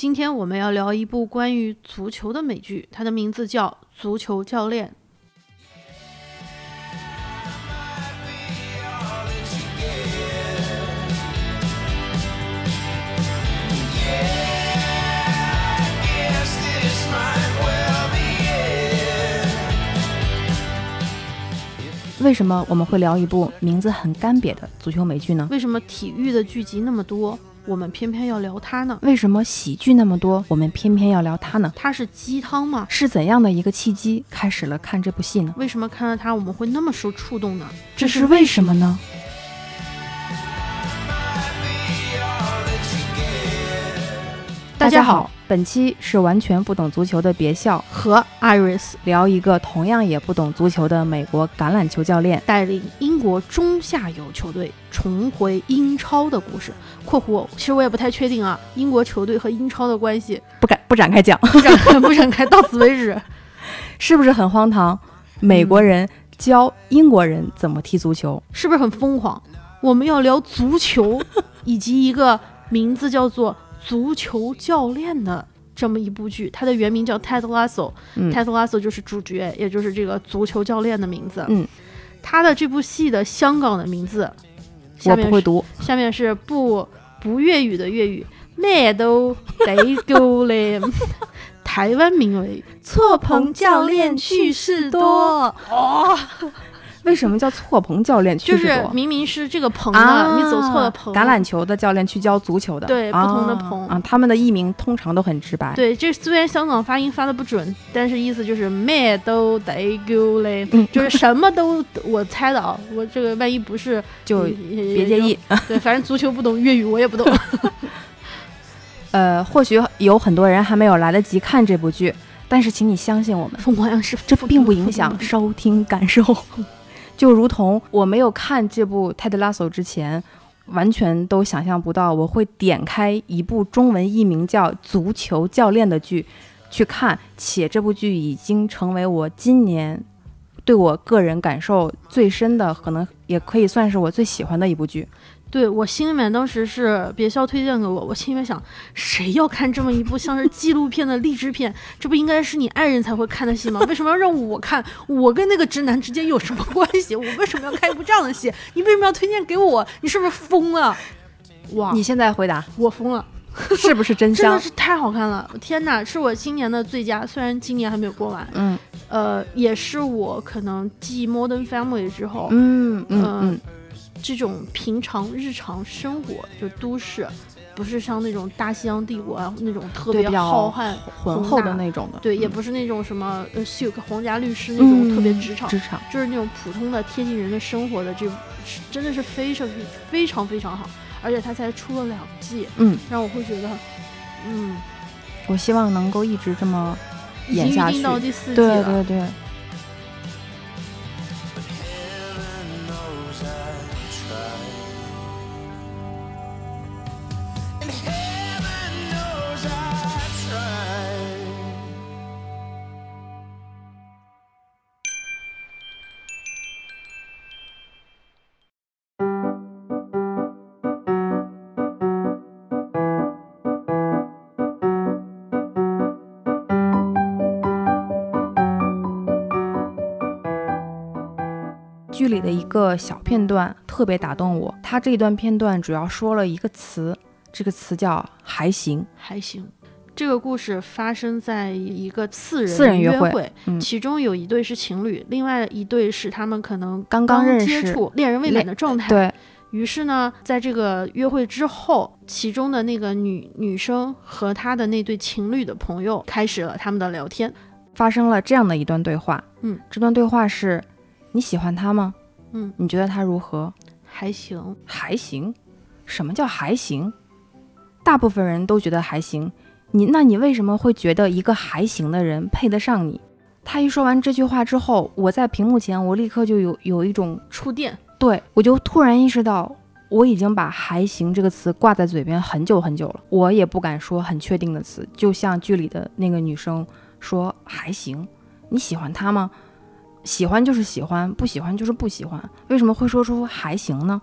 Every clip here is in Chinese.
今天我们要聊一部关于足球的美剧，它的名字叫《足球教练》。为什么我们会聊一部名字很干瘪的足球美剧呢？为什么体育的剧集那么多，我们偏偏要聊它呢？为什么喜剧那么多，我们偏偏要聊它呢？它是鸡汤吗？是怎样的一个契机开始了看这部戏呢？为什么看到它我们会那么受触动呢？这是为什么呢？大家好，本期是完全不懂足球的别笑和 Iris 聊一个同样也不懂足球的美国橄榄球教练带领英国中下游球队重回英超的故事。（括弧其实我也不太确定啊，英国球队和英超的关系不敢不展开讲，不展开 不展开，到此为止，是不是很荒唐？美国人教英国人怎么踢足球，是不是很疯狂？我们要聊足球，以及一个名字叫做。足球教练的这么一部剧，它的原名叫《Ted Lasso》，《Ted Lasso》就是主角，也就是这个足球教练的名字。嗯，他的这部戏的香港的名字，我不会读。下面是不不粤语的粤语，咩都得够嘞。台湾名为《错棚教练趣事多》。哦。为什么叫错棚教练？就是明明是这个棚的，你走错了棚。橄榄球的教练去教足球的，对，不同的棚啊。他们的译名通常都很直白。对，这虽然香港发音发的不准，但是意思就是咩都得够嘞，就是什么都我猜的啊。我这个万一不是，就别介意。对，反正足球不懂，粤语我也不懂。呃，或许有很多人还没有来得及看这部剧，但是请你相信我们，凤凰央视，这并不影响收听感受。就如同我没有看这部《泰德拉索》之前，完全都想象不到我会点开一部中文译名叫《足球教练》的剧去看，且这部剧已经成为我今年对我个人感受最深的，可能也可以算是我最喜欢的一部剧。对我心里面当时是别笑推荐给我，我心里面想，谁要看这么一部像是纪录片的励志片？这不应该是你爱人才会看的戏吗？为什么要让我看？我跟那个直男之间有什么关系？我为什么要看一部这样的戏？你为什么要推荐给我？你是不是疯了？哇！你现在回答，我疯了，是不是真香？真的是太好看了！天哪，是我今年的最佳，虽然今年还没有过完。嗯，呃，也是我可能继《Modern Family》之后，嗯嗯嗯。这种平常日常生活就都市，不是像那种大西洋帝国啊那种特别浩瀚浑厚的那种的，对，也不是那种什么呃秀皇家律师那种特别职场，职场就是那种普通的贴近人的生活的这，真的是非常非常非常好，而且它才出了两季，嗯，让我会觉得，嗯，我希望能够一直这么演下去，到第四季对对对。个小片段特别打动我，他这一段片段主要说了一个词，这个词叫“还行”。还行。这个故事发生在一个四人四人约会，其中有一对是情侣，另外一对是他们可能刚刚认识、恋人未满的状态。对于是呢，在这个约会之后，其中的那个女女生和她的那对情侣的朋友开始了他们的聊天，发生了这样的一段对话。嗯，这段对话是。你喜欢他吗？嗯，你觉得他如何？还行，还行。什么叫还行？大部分人都觉得还行。你，那你为什么会觉得一个还行的人配得上你？他一说完这句话之后，我在屏幕前，我立刻就有有一种触电。对我就突然意识到，我已经把还行这个词挂在嘴边很久很久了。我也不敢说很确定的词，就像剧里的那个女生说还行。你喜欢他吗？喜欢就是喜欢，不喜欢就是不喜欢。为什么会说出还行呢？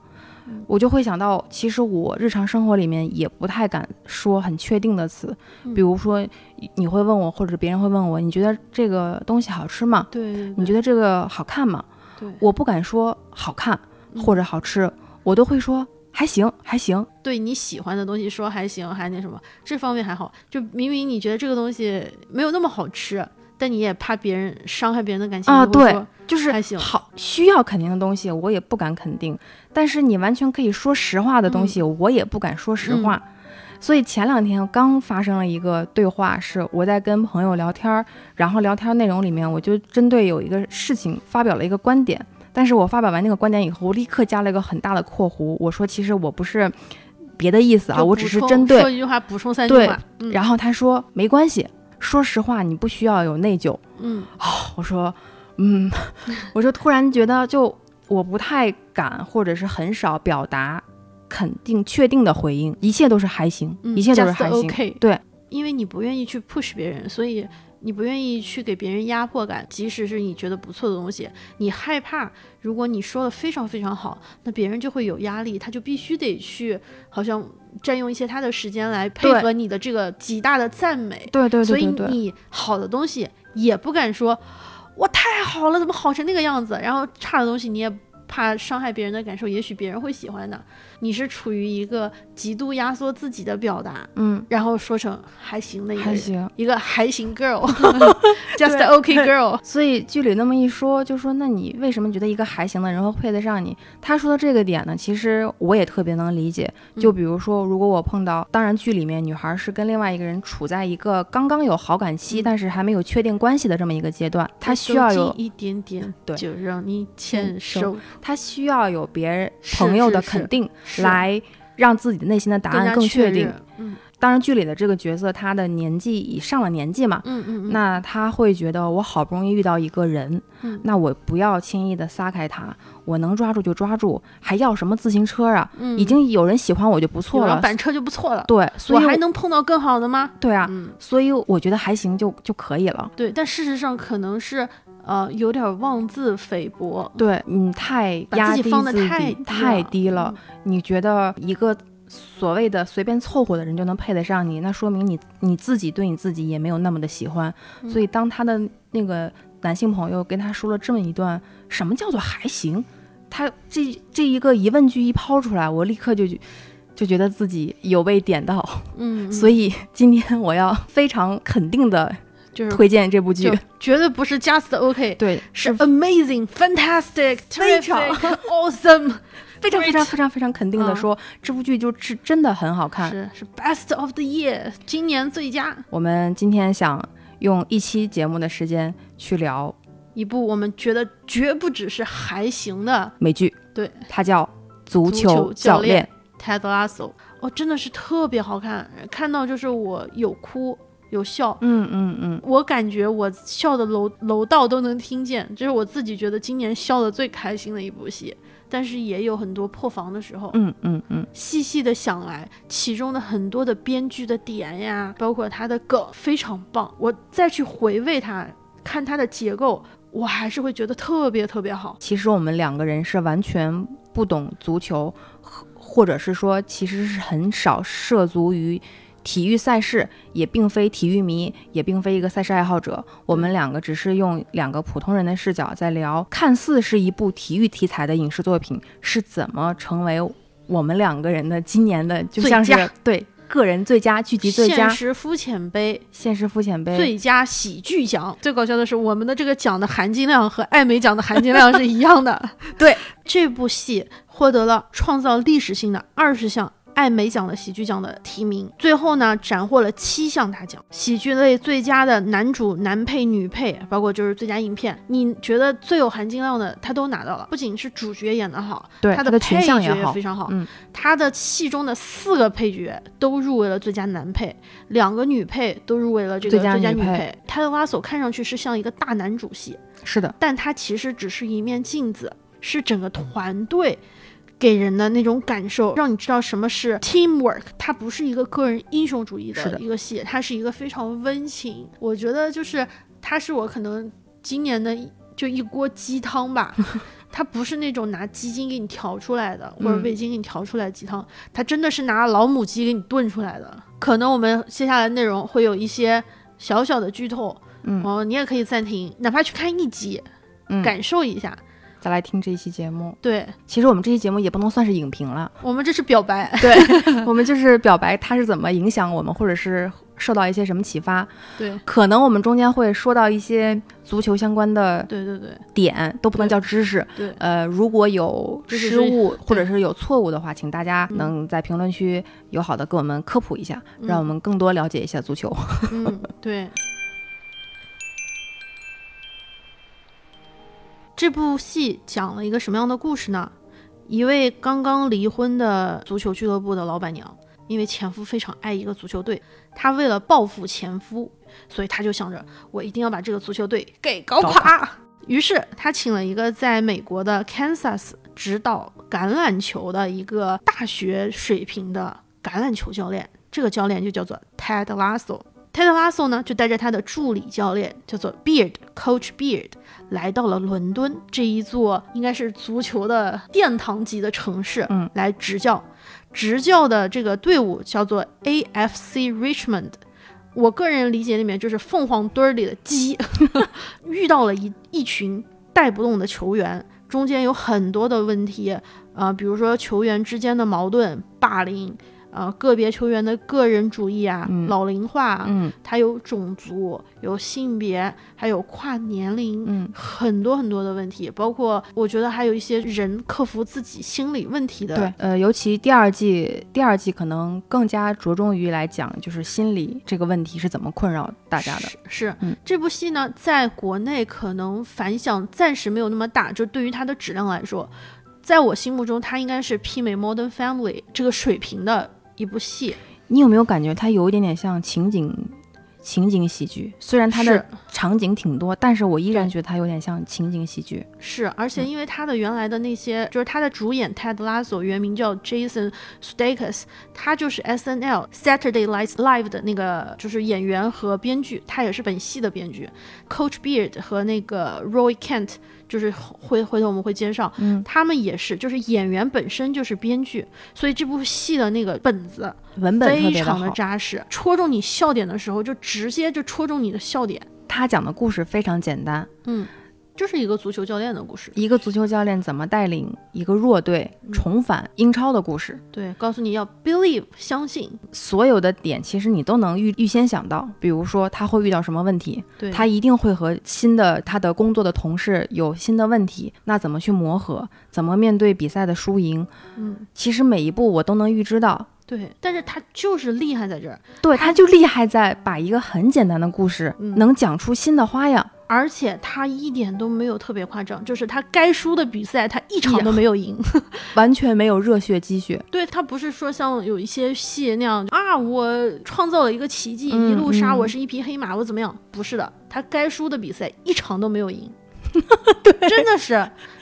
我就会想到，其实我日常生活里面也不太敢说很确定的词，嗯比如说你会问我，或者别人会问我，你觉得这个东西好吃吗？对对对，你觉得这个好看吗？对我不敢说好看嗯或者好吃，我都会说还行，还行。对你喜欢的东西说还行，还那什么，这方面还好。就明明你觉得这个东西没有那么好吃，但你也怕别人伤害别人的感情啊对就是好需要肯定的东西，我也不敢肯定。但是你完全可以说实话的东西，我也不敢说实话。所以前两天刚发生了一个对话，是我在跟朋友聊天儿，然后聊天内容里面我就针对有一个事情发表了一个观点，但是我发表完那个观点以后，我立刻加了一个很大的括弧，我说其实我不是别的意思啊，我只是针对说一句话补充三句对话。嗯然后他说没关系，说实话，你不需要有内疚。嗯我说，嗯，我就突然觉得，就我不太敢，或者是很少表达肯定、确定的回应，一切都是还行，嗯一切都是还行。对，因为你不愿意去 push 别人，所以你不愿意去给别人压迫感，即使是你觉得不错的东西，你害怕，如果你说的非常非常好，那别人就会有压力，他就必须得去，好像占用一些他的时间来配合你的这个极大的赞美，对对所以对对对，你好的东西也不敢说，我太好了，怎么好成那个样子？然后差的东西你也怕伤害别人的感受，也许别人会喜欢的。你是处于一个极度压缩自己的表达，嗯，然后说成还行的一个，还行。一个还行 girl，just OK girl。所以剧里那么一说，就说那你为什么觉得一个还行的人会配得上你？他说的这个点呢，其实我也特别能理解。就比如说，如果我碰到，当然剧里面女孩是跟另外一个人处在一个刚刚有好感期，嗯但是还没有确定关系的这么一个阶段，她需要有一点点，对就让你牵手手，她需要有别人朋友的是是肯定，是来让自己的内心的答案更确定认。。嗯当然，剧里的这个角色，他的年纪已上了年纪嘛，嗯嗯嗯，那他会觉得我好不容易遇到一个人，嗯那我不要轻易的撒开他，我能抓住就抓住，还要什么自行车啊？嗯已经有人喜欢我就不错了。板车就不错了。对，所以我还能碰到更好的吗？对啊，嗯，所以我觉得还行就就可以了。对，但事实上可能是呃有点妄自菲薄，对你太把压低自己放得自己太低太了低了，你觉得一个所谓的随便凑合的人就能配得上你，那说明你你自己对你自己也没有那么的喜欢。嗯。所以当他的那个男性朋友跟他说了这么一段什么叫做还行，他这这一个疑问句一抛出来，我立刻就就觉得自己有被点到。嗯，嗯。所以今天我要非常肯定的就是推荐这部剧。绝对不是 just OK，对，是 amazing、fantastic、非常 awesome，非常非常非常非常肯定的嗯说，这部剧就是真的很好看。是是 best of the year，今年最佳我们今天想用一期节目的时间去聊一部，我们觉得绝不只是还行的美剧，对，它叫《足足球球教练》。Ted Lasso，哦，真的是特别好看，看到就是我有哭有笑。嗯嗯嗯，我感觉我笑的楼楼道都能听见，这是我自己觉得今年笑的最开心的一部戏。但是也有很多破防的时候，嗯嗯嗯，细细的想来，其中的很多的编剧的点呀，包括他的梗非常棒。我再去回味它，看它的结构，我还是会觉得特别特别好。其实我们两个人是完全不懂足球，或或者是说其实是很少涉足于体育赛事，也并非体育迷，也并非一个赛事爱好者。我们两个只是用两个普通人的视角在聊，看似是一部体育题材的影视作品，是怎么成为我们两个人的今年的就像是对个人最佳剧集最佳现实肤浅杯现实肤浅杯。最佳喜剧奖，最搞笑的是，我们的这个奖的含金量和艾美奖的含金量是一样的。对，这部戏获得了创造历史性的二十项。艾美奖的喜剧奖的提名，最后呢斩获了七项大奖。喜剧类最佳的男主、男配、女配，包括就是最佳影片，你觉得最有含金量的，他都拿到了。不仅是主角演得好，对他的配角也非常好。嗯，他的戏中的四个配角都入围了最佳男配，两个女配都入围了这个最佳女配。他的拉索看上去是像一个大男主戏，是的，但他其实只是一面镜子，是整个团队给人的那种感受，让你知道什么是 teamwork。它不是一个个人英雄主义的的一个戏，它是一个非常温情。我觉得就是它是我可能今年的就一锅鸡汤吧。它不是那种拿鸡精给你调出来的，或者嗯味精给你调出来的鸡汤，它真的是拿老母鸡给你炖出来的。可能我们接下来内容会有一些小小的剧透，嗯哦，你也可以暂停，哪怕去看一集，嗯，感受一下。再来听这一期节目。对其实我们这期节目也不能算是影评了，我们这是表白，对 我们就是表白它是怎么影响我们，或者是受到一些什么启发。对可能我们中间会说到一些足球相关的对对对点，都不能叫知识。对，呃，如果有失误或者是有错误的话，请大家能在评论区友好的给我们科普一下，嗯让我们更多了解一下足球。嗯，对。这部戏讲了一个什么样的故事呢？一位刚刚离婚的足球俱乐部的老板娘，因为前夫非常爱一个足球队，她为了报复前夫，所以她就想着我一定要把这个足球队给搞搞垮。于是她请了一个在美国的 Kansas 指导橄榄球的一个大学水平的橄榄球教练，这个教练就叫做 Ted Lasso。Ted Lasso 呢，就带着他的助理教练叫做 Beard Coach Beard，来到了伦敦这一座应该是足球的殿堂级的城市，嗯，来执教。执教的这个队伍叫做 AFC Richmond。我个人理解里面就是凤凰堆儿里的鸡，遇到了一一群带不动的球员，中间有很多的问题，啊，比如说球员之间的矛盾、霸凌，啊，个别球员的个人主义啊、嗯老龄化啊，嗯它有种族、有性别，还有跨年龄，嗯，很多很多的问题，包括我觉得还有一些人克服自己心理问题的，对，呃，尤其第二季，第二季可能更加着重于来讲，就是心理这个问题是怎么困扰大家的。是是、嗯这部戏呢，在国内可能反响暂时没有那么大，就对于它的质量来说，在我心目中，它应该是媲美《Modern Family》这个水平的一部戏。你有没有感觉它有一点点像情景情景喜剧？虽然它的场景挺多，但是我依然觉得它有点像情景喜剧。是，而嗯且因为它的原来的那些，就是它的主演 Ted Lasso 原名叫 Jason Sudeikis，他就是 S N L Saturday Night Live 的那个就是演员和编剧，他也是本戏的编剧。Coach Beard 和那个 Roy Kent，就是回回头我们会介绍，嗯，他们也是，就是演员本身就是编剧，所以这部戏的那个本子文本特非常的，扎实，戳中你笑点的时候就直接就戳中你的笑点。他讲的故事非常简单，嗯，就是一个足球教练的故事。一个足球教练怎么带领一个弱队嗯重返英超的故事。对，告诉你要 believe 相信，所有的点其实你都能预预先想到，比如说他会遇到什么问题，对他一定会和新的他的工作的同事有新的问题，那怎么去磨合，怎么面对比赛的输赢，嗯，其实每一步我都能预知到。对，但是他就是厉害在这儿，对，他他就厉害在把一个很简单的故事嗯能讲出新的花样。而且他一点都没有特别夸张，就是他该输的比赛他一场都没有赢。完全没有热血积血，对他不是说像有一些戏那样啊，我创造了一个奇迹，嗯一路杀嗯我是一匹黑马，我怎么样？不是的，他该输的比赛一场都没有赢。真的是，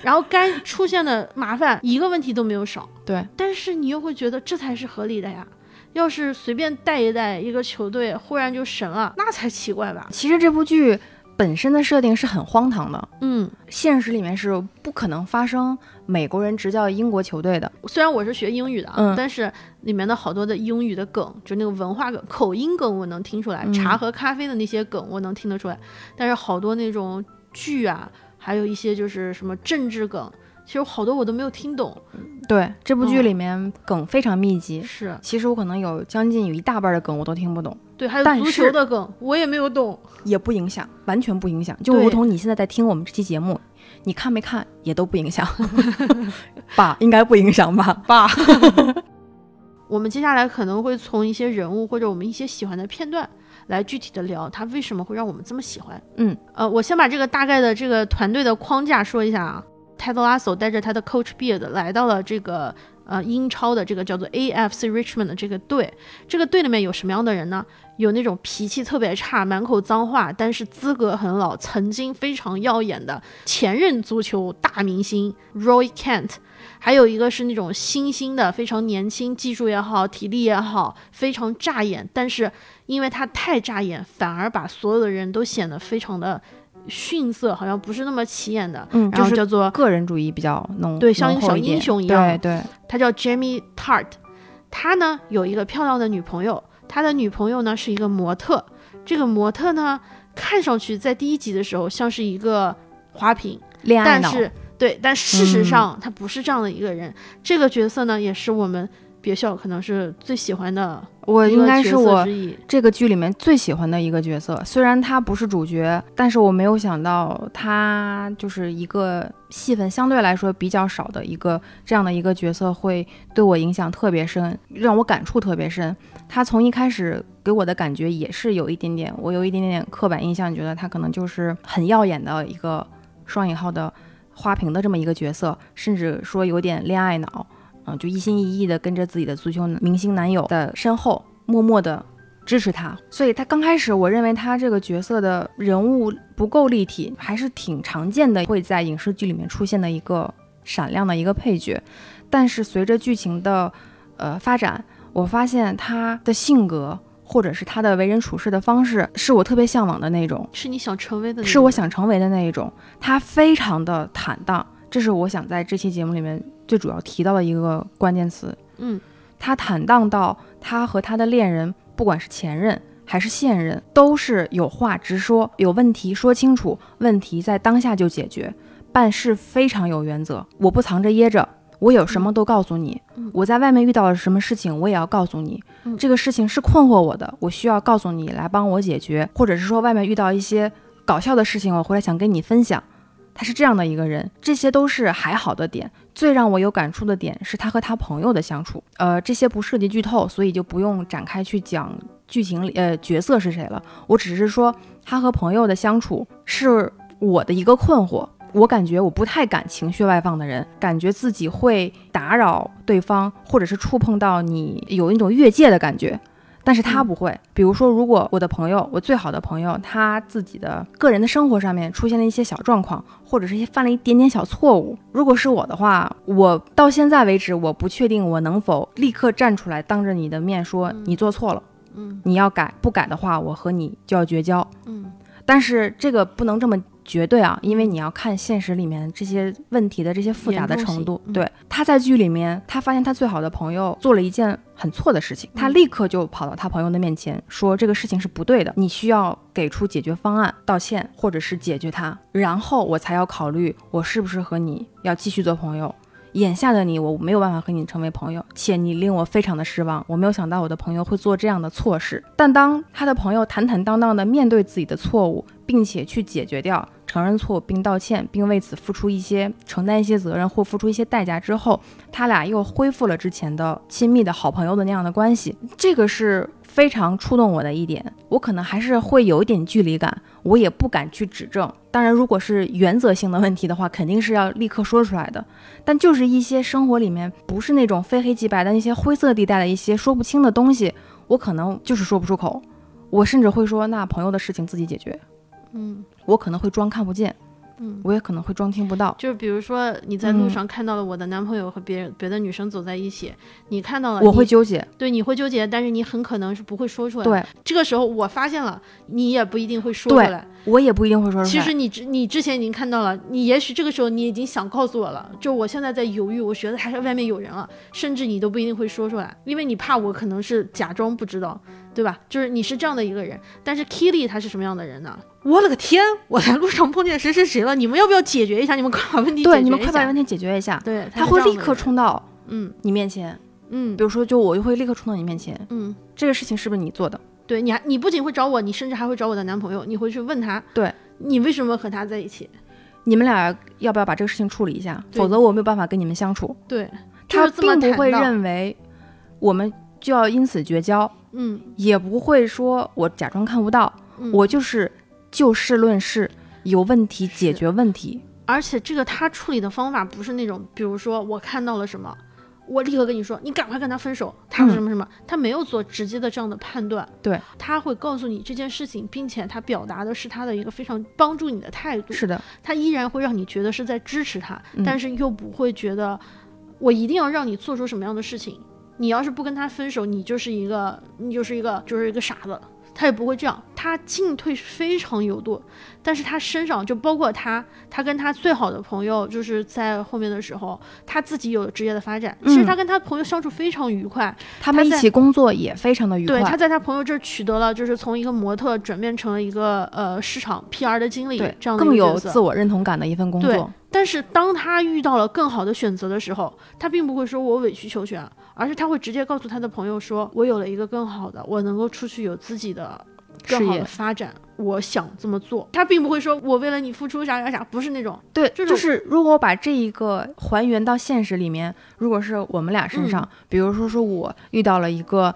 然后该出现的麻烦一个问题都没有少，对，但是你又会觉得这才是合理的呀。要是随便带一带一个球队，忽然就神了，那才奇怪吧？其实这部剧本身的设定是很荒唐的，嗯，现实里面是不可能发生美国人执教英国球队的。虽然我是学英语的啊，嗯但是里面的好多的英语的梗，就那个文化梗、口音梗，我能听出来；嗯茶和咖啡的那些梗，我能听得出来。但是好多那种剧啊，还有一些就是什么政治梗，其实好多我都没有听懂。对，这部剧嗯里面梗非常密集。是其实我可能有将近有一大半的梗我都听不懂，对，还有足球的梗，我也没有懂。也不影响，完全不影响。就如同你现在在听我们这期节目，你看没看也都不影响，爸？应该不影响吧？爸。我们接下来可能会从一些人物或者我们一些喜欢的片段来具体的聊他为什么会让我们这么喜欢。嗯，呃，我先把这个大概的这个团队的框架说一下啊。泰德拉索带着他的 Coach Beard 来到了这个呃英超的这个叫做 AFC Richmond 的这个队。这个队里面有什么样的人呢？有那种脾气特别差、满口脏话，但是资格很老、曾经非常耀眼的前任足球大明星 Roy Kent。还有一个是那种新兴的，非常年轻，技术也好，体力也好，非常扎眼。但是因为他太扎眼，反而把所有的人都显得非常的逊色，好像不是那么起眼的，嗯，然就是后叫做个人主义比较浓，对像一个小英雄一样。对对，他叫 Jamie Tart，他呢有一个漂亮的女朋友，他的女朋友呢是一个模特，这个模特呢看上去在第一集的时候像是一个花瓶，恋爱脑，但是对，但事实嗯。上他不是这样的一个人。这个角色呢也是我们别笑可能是最喜欢的我应该是我。这个剧里面最喜欢的一个角色，虽然他不是主角，但是我没有想到他就是一个戏份相对来说比较少的一个这样的一个角色，会对我影响特别深，让我感触特别深。他从一开始给我的感觉也是有一点点，我有一点点刻板印象，觉得他可能就是很耀眼的一个双引号的花瓶的这么一个角色，甚至说有点恋爱脑。嗯，就一心一意的跟着自己的足球明星男友的身后，默默的支持他。所以他刚开始，我认为他这个角色的人物不够立体，还是挺常见的，会在影视剧里面出现的一个闪亮的一个配角。但是随着剧情的呃发展，我发现他的性格或者是他的为人处事的方式，是我特别向往的那种。是你想成为的那是我想成为的那一种。他非常的坦荡，这是我想在这期节目里面最主要提到的一个关键词。嗯，他坦荡到他和他的恋人，不管是前任还是现任，都是有话直说，有问题说清楚，问题在当下就解决，办事非常有原则。我不藏着掖着。我有什么都告诉你，嗯我在外面遇到了什么事情，我也要告诉你。嗯这个事情是困惑我的，我需要告诉你来帮我解决，或者是说外面遇到一些搞笑的事情，我回来想跟你分享。他是这样的一个人，这些都是还好的点。最让我有感触的点是他和他朋友的相处。呃，这些不涉及剧透，所以就不用展开去讲剧情里呃角色是谁了。我只是说他和朋友的相处是我的一个困惑。我感觉我不太敢情绪外放的人，感觉自己会打扰对方，或者是触碰到你有一种越界的感觉。但是他不会，比如说，如果我的朋友，我最好的朋友，他自己的个人的生活上面出现了一些小状况，或者是一些犯了一点点小错误，如果是我的话，我到现在为止，我不确定我能否立刻站出来，当着你的面说你做错了，嗯。你要改，不改的话，我和你就要绝交。嗯。但是这个不能这么绝对啊，因为你要看现实里面这些问题的这些复杂的程度对，他在剧里面，他发现他最好的朋友做了一件很错的事情，他立刻就跑到他朋友的面前说这个事情是不对的，你需要给出解决方案，道歉或者是解决他，然后我才要考虑我是不是和你要继续做朋友。眼下的你，我没有办法和你成为朋友，且你令我非常的失望。我没有想到我的朋友会做这样的错事。但当他的朋友坦坦荡荡地面对自己的错误，并且去解决掉、承认错误并道歉，并为此付出一些、承担一些责任或付出一些代价之后，他俩又恢复了之前的亲密的好朋友的那样的关系。这个是非常触动我的一点。我可能还是会有一点距离感，我也不敢去指正。当然，如果是原则性的问题的话，肯定是要立刻说出来的。但就是一些生活里面不是那种非黑即白的那些灰色地带的一些说不清的东西，我可能就是说不出口。我甚至会说，那朋友的事情自己解决。嗯我可能会装看不见，嗯，我也可能会装听不到。就是比如说你在路嗯上看到了我的男朋友和别人别的女生走在一起，你看到了，我会纠结，对你会纠结，但是你很可能是不会说出来。，对这个时候我发现了，你也不一定会说出来。我也不一定会说出来。其实你之你之前已经看到了，你也许这个时候你已经想告诉我了，就我现在在犹豫，我觉得还是外面有人了，甚至你都不一定会说出来，因为你怕我可能是假装不知道，对吧？就是你是这样的一个人，但是 Kili 他是什么样的人呢？我了个天！我在路上碰见谁谁谁了，你们要不要解决一下？你们快把问题解决对，一你们快把下问题解决一下。对，他会立刻冲到嗯你面前，嗯比如说，就我就会立刻冲到你面前，嗯，这个事情是不是你做的？对，你还你不仅会找我，你甚至还会找我的男朋友，你会去问他，对你为什么和他在一起？你们俩要不要把这个事情处理一下？否则我没有办法跟你们相处。对，他并不会认为我们就要因此绝交，嗯也不会说我假装看不到，嗯，我就是就事论事，有问题解决问题。而且这个他处理的方法不是那种，比如说我看到了什么，我立刻跟你说，你赶快跟他分手，他什么什么，他没有做直接的这样的判断，对，他会告诉你这件事情，并且他表达的是他的一个非常帮助你的态度，是的，他依然会让你觉得是在支持他，嗯。但是又不会觉得我一定要让你做出什么样的事情，你要是不跟他分手，你就是一个你就是一个就是一个傻子。他也不会这样，他他进退是非常有度，但是他身上就包括他，他跟他最好的朋友，就是在后面的时候，他自己有职业的发展。其实他跟他朋友相处非常愉快，他们一起工作也非常的愉快。对，他在他朋友这儿取得了，就是从一个模特转变成了一个呃市场 PR 的经理，这样更有自我认同感的一份工作。但是当他遇到了更好的选择的时候，他并不会说我委曲求全，而是他会直接告诉他的朋友说：“我有了一个更好的，我能够出去有自己的更好的发展，我想这么做。”他并不会说我为了你付出啥啥啥，不是那种。对，就是如果把这一个还原到现实里面，如果是我们俩身上，比如说说我遇到了一个。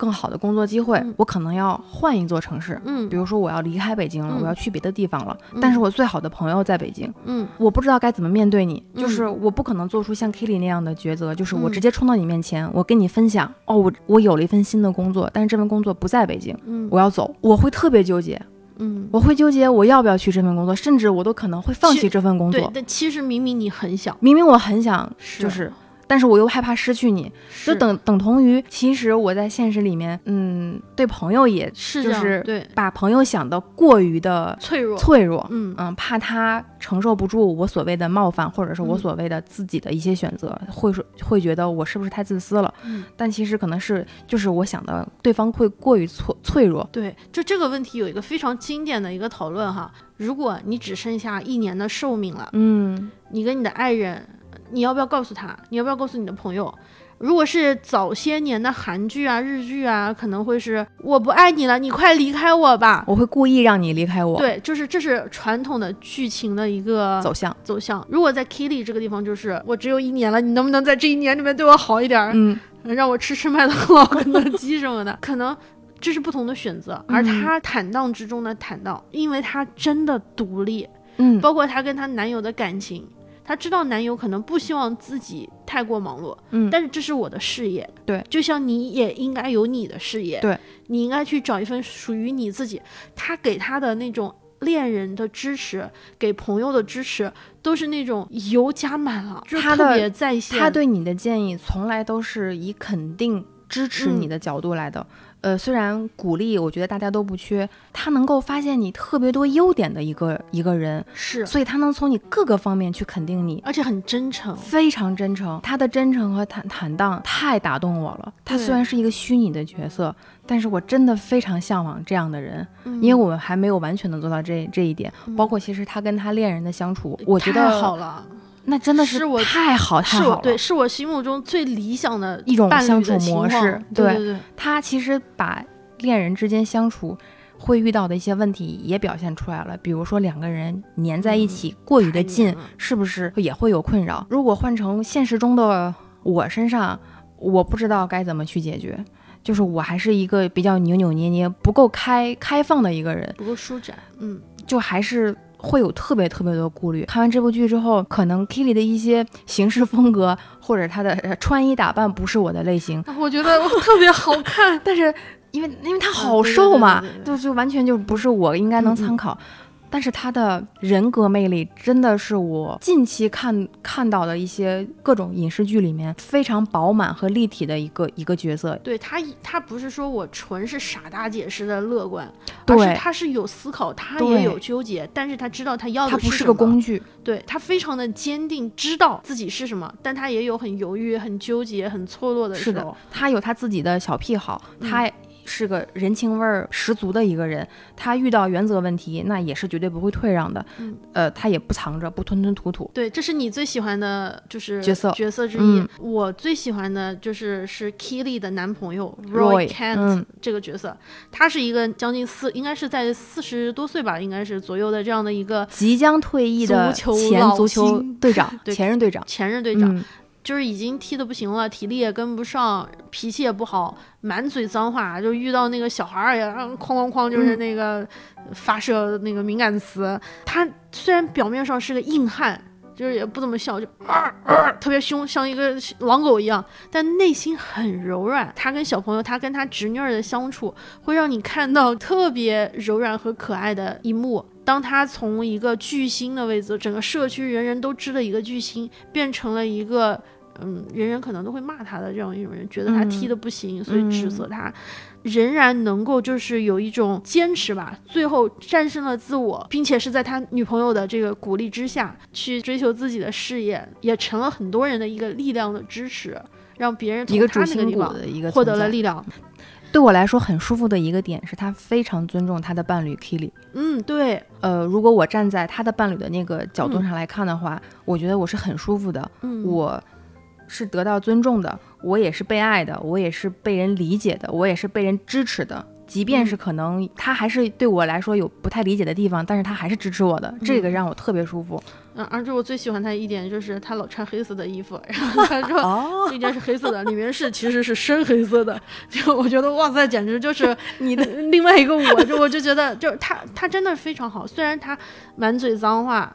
更好的工作机会，我可能要换一座城市。嗯，比如说我要离开北京了，我要去别的地方了。但是我最好的朋友在北京。嗯，我不知道该怎么面对你，就是我不可能做出像 Kelly 那样的抉择，就是我直接冲到你面前，我跟你分享，哦，我我有了一份新的工作，但是这份工作不在北京，嗯，我要走，我会特别纠结。嗯，我会纠结我要不要去这份工作，甚至我都可能会放弃这份工作。对，但其实明明你很想，明明我很想，就是。但是我又害怕失去你，就等等同于，其实我在现实里面，嗯，对朋友也是，就是对，把朋友想的过于的脆弱，脆弱，嗯嗯，怕他承受不住我所谓的冒犯，或者是我所谓的自己的一些选择，会说会觉得我是不是太自私了？嗯，但其实可能是就是我想的对方会过于脆脆弱。对，就这个问题有一个非常经典的一个讨论哈，如果你只剩下一年的寿命了，嗯，你跟你的爱人。你要不要告诉他？你要不要告诉你的朋友？如果是早些年的韩剧啊、日剧啊，可能会是我不爱你了，你快离开我吧。我会故意让你离开我。对，就是这是传统的剧情的一个走向。走向。如果在 Kitty 这个地方，就是我只有一年了，你能不能在这一年里面对我好一点？嗯，让我吃吃麦当劳、肯德基什么的。可能这是不同的选择。而她坦荡之中的坦荡，因为她真的独立。嗯，包括她跟她男友的感情。她知道男友可能不希望自己太过忙碌，嗯，但是这是我的事业，对，就像你也应该有你的事业，对，你应该去找一份属于你自己。他给他的那种恋人的支持，给朋友的支持，都是那种油加满了，他特别在线。他对你的建议从来都是以肯定、支持你的角度来的。呃，虽然鼓励，我觉得大家都不缺。他能够发现你特别多优点的一个一个人，是，所以他能从你各个方面去肯定你，而且很真诚，非常真诚。他的真诚和坦坦荡太打动我了。他虽然是一个虚拟的角色，但是我真的非常向往这样的人，因为我们还没有完全能做到这这一点。包括其实他跟他恋人的相处，我觉得好了。那真的是我太好太好了，对，是我心目中最理想的一种相处模式。对对对，他其实把恋人之间相处会遇到的一些问题也表现出来了，比如说两个人粘在一起过于的近，是不是也会有困扰？如果换成现实中的我身上，我不知道该怎么去解决，就是我还是一个比较扭扭捏捏、不够开开放的一个人，不够舒展，嗯，就还是。会有特别特别多顾虑。看完这部剧之后，可能 Kili 的一些行事风格或者她的穿衣打扮不是我的类型。我觉得特别好看，但是因为因为她好瘦嘛，就就完全就不是我应该能参考。但是他的人格魅力真的是我近期看看到的一些各种影视剧里面非常饱满和立体的一个一个角色。对他，他不是说我纯是傻大姐式的乐观，而是他是有思考，他也有纠结，但是他知道他要的是什么。他不是个工具，对他非常的坚定，知道自己是什么，但他也有很犹豫、很纠结、很错落的时候。是的，他有他自己的小癖好，他。是个人情味儿十足的一个人，他遇到原则问题，那也是绝对不会退让的。嗯，呃，他也不藏着，不吞吞吐吐。对，这是你最喜欢的，就是角色角色之一。我最喜欢的就是是 Kelly 的男朋友 Roy Kent 这个角色，他是一个将近四，应该是在四十多岁吧，应该是左右的这样的一个即将退役的前足球队长，前任队长，前任队长。就是已经踢的不行了，体力也跟不上，脾气也不好，满嘴脏话，就遇到那个小孩儿也哐哐哐，就是那个发射那个敏感词。他虽然表面上是个硬汉，就是也不怎么笑，就特别凶，像一个狼狗一样，但内心很柔软。他跟小朋友，他跟他侄女儿的相处，会让你看到特别柔软和可爱的一幕。当他从一个巨星的位置，整个社区人人都知的一个巨星，变成了一个嗯，人人可能都会骂他的这样一种人，觉得他踢嗯的不行，所以指责他，仍然能够就是有一种坚持吧，最后战胜了自我，并且是在他女朋友的这个鼓励之下去追求自己的事业，也成了很多人的一个力量的支持，让别人从他那个地方获得了力量。对我来说很舒服的一个点是，他非常尊重他的伴侣 Killy。嗯，对，呃，如果我站在他的伴侣的那个角度嗯上来看的话，我觉得我是很舒服的，嗯，我是得到尊重的，我也是被爱的，我也是被人理解的，我也是被人支持的。即便嗯。是可能他还是对我来说有不太理解的地方，但是他还是支持我的，这个嗯。让我特别舒服。嗯，而且我最喜欢他一点就是他老穿黑色的衣服，然后 他说哦，这件是黑色的，里面是其实是深黑色的，就我觉得哇塞，简直就是 你的另外一个我，就我就觉得就他他真的非常好，虽然他满嘴脏话，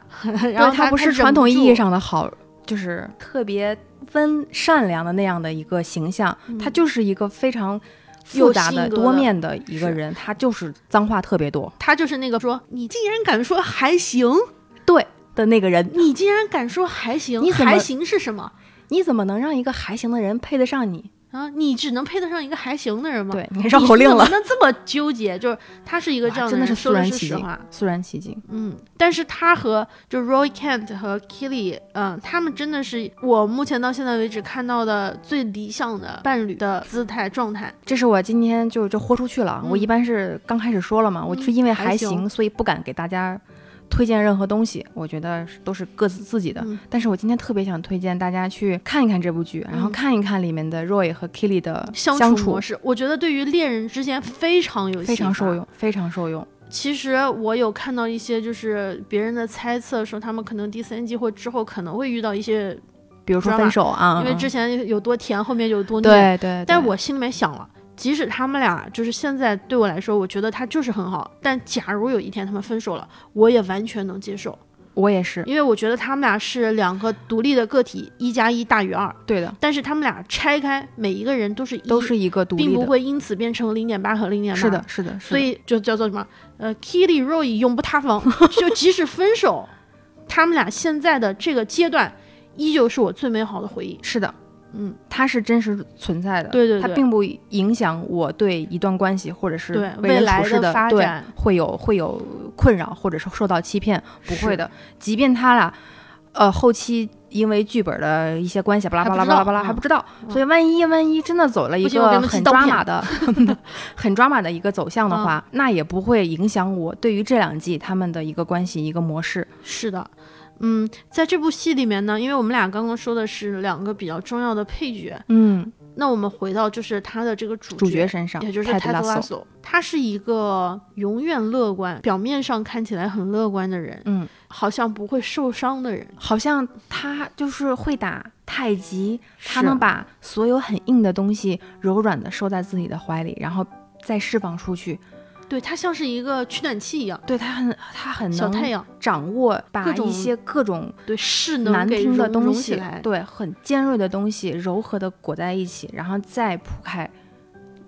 然后对他不是传统意义上的好，就是特别温善良的那样的一个形象，他就是一个非常有复杂的、多面的一个人，他就是脏话特别多，他就是那个说你竟然敢说还行，对的那个人。你竟然敢说还行，你还行是什么你怎么能让一个还行的人配得上你？啊？你只能配得上一个还行的人吗？对，你看绕口令了你怎么，能这么纠结？就是他是一个这样哇真的是肃然起敬肃然起敬。嗯，但是他和就 Roy Kent 和 Kelly，嗯、他们真的是我目前到现在为止看到的最理想的伴侣的姿态状态。这是我今天就就豁出去了。嗯我一般是刚开始说了嘛，我就是因为还行，所以不敢给大家推荐任何东西。我觉得都是各自自己的。嗯但是我今天特别想推荐大家去看一看这部剧，然后嗯看一看里面的 Roy 和 Killy 的相相处模式，我觉得对于恋人之间非常有非常受。用，非常受用。其实我有看到一些就是别人的猜测，说他们可能第三季或之后可能会遇到一些，比如说分手啊，因为嗯之前有多甜，后面有多虐。对对，对但我心里面想了，即使他们俩就是现在对我来说，我觉得他就是很好。但假如有一天他们分手了，我也完全能接受，我也是因为我觉得他们俩是两个独立的个体，一加一大于二。对的，但是他们俩拆开，每一个人都是一，都是一个独立的，并不会因此变成零点八和零点八。是的，，是的，是的所以就叫做什么？呃，Kitty Roy 永不塌房，就即使分手，他们俩现在的这个阶段，依旧是我最美好的回忆。是的，嗯，它是真实存在的，对对对。它并不影响我对一段关系或者是未来的发对展。会有会有困扰或者是受到欺骗，不会的。即便他俩呃后期因为剧本的一些关系巴拉巴拉巴拉巴拉还不知道，嗯。所以万一万一真的走了一个很抓马的 很抓马的一个走向的话，那也不会影响我对于这两季他们的一个关系一个模式。是的，嗯，在这部戏里面呢，因为我们俩刚刚说的是两个比较重要的配角，嗯，那我们回到就是他的这个主主角身上，也就是泰泰德拉德拉索，索，他是一个永远乐观，表面上看起来很乐观的人，嗯，好像不会受伤的人。好像他就是会打太极，他能把所有很硬的东西柔软的收在自己的怀里，然后再释放出去。对它像是一个取暖器一样，对它很，它很能小太阳，掌握把一些各种对势能难听的东西来，，对很尖锐的东西柔和的裹在一起，然后再铺开，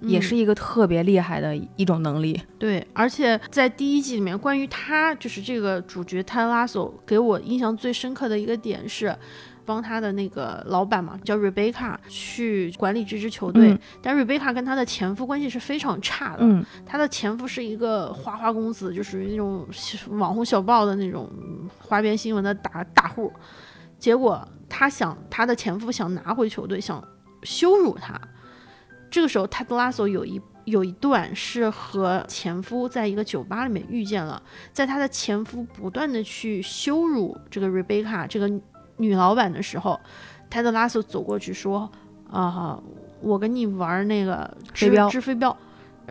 也嗯是一个特别厉害的一种能力。对，而且在第一季里面，关于他就是这个主角泰拉索，给我印象最深刻的一个点是，帮他的那个老板嘛，叫 Rebecca 去管理这支球队，嗯但 Rebecca 跟她的前夫关系是非常差的。嗯，她的前夫是一个花花公子，就属于那种网红小报的那种嗯花边新闻的大大户。结果她想，她的前夫想拿回球队，想羞辱她。这个时候，泰德拉索有一有一段是和前夫在一个酒吧里面遇见了，在他的前夫不断的去羞辱这个 Rebecca 这个女老板的时候，泰德拉索走过去说：“啊、我跟你玩那个飞镖。掷飞镖。”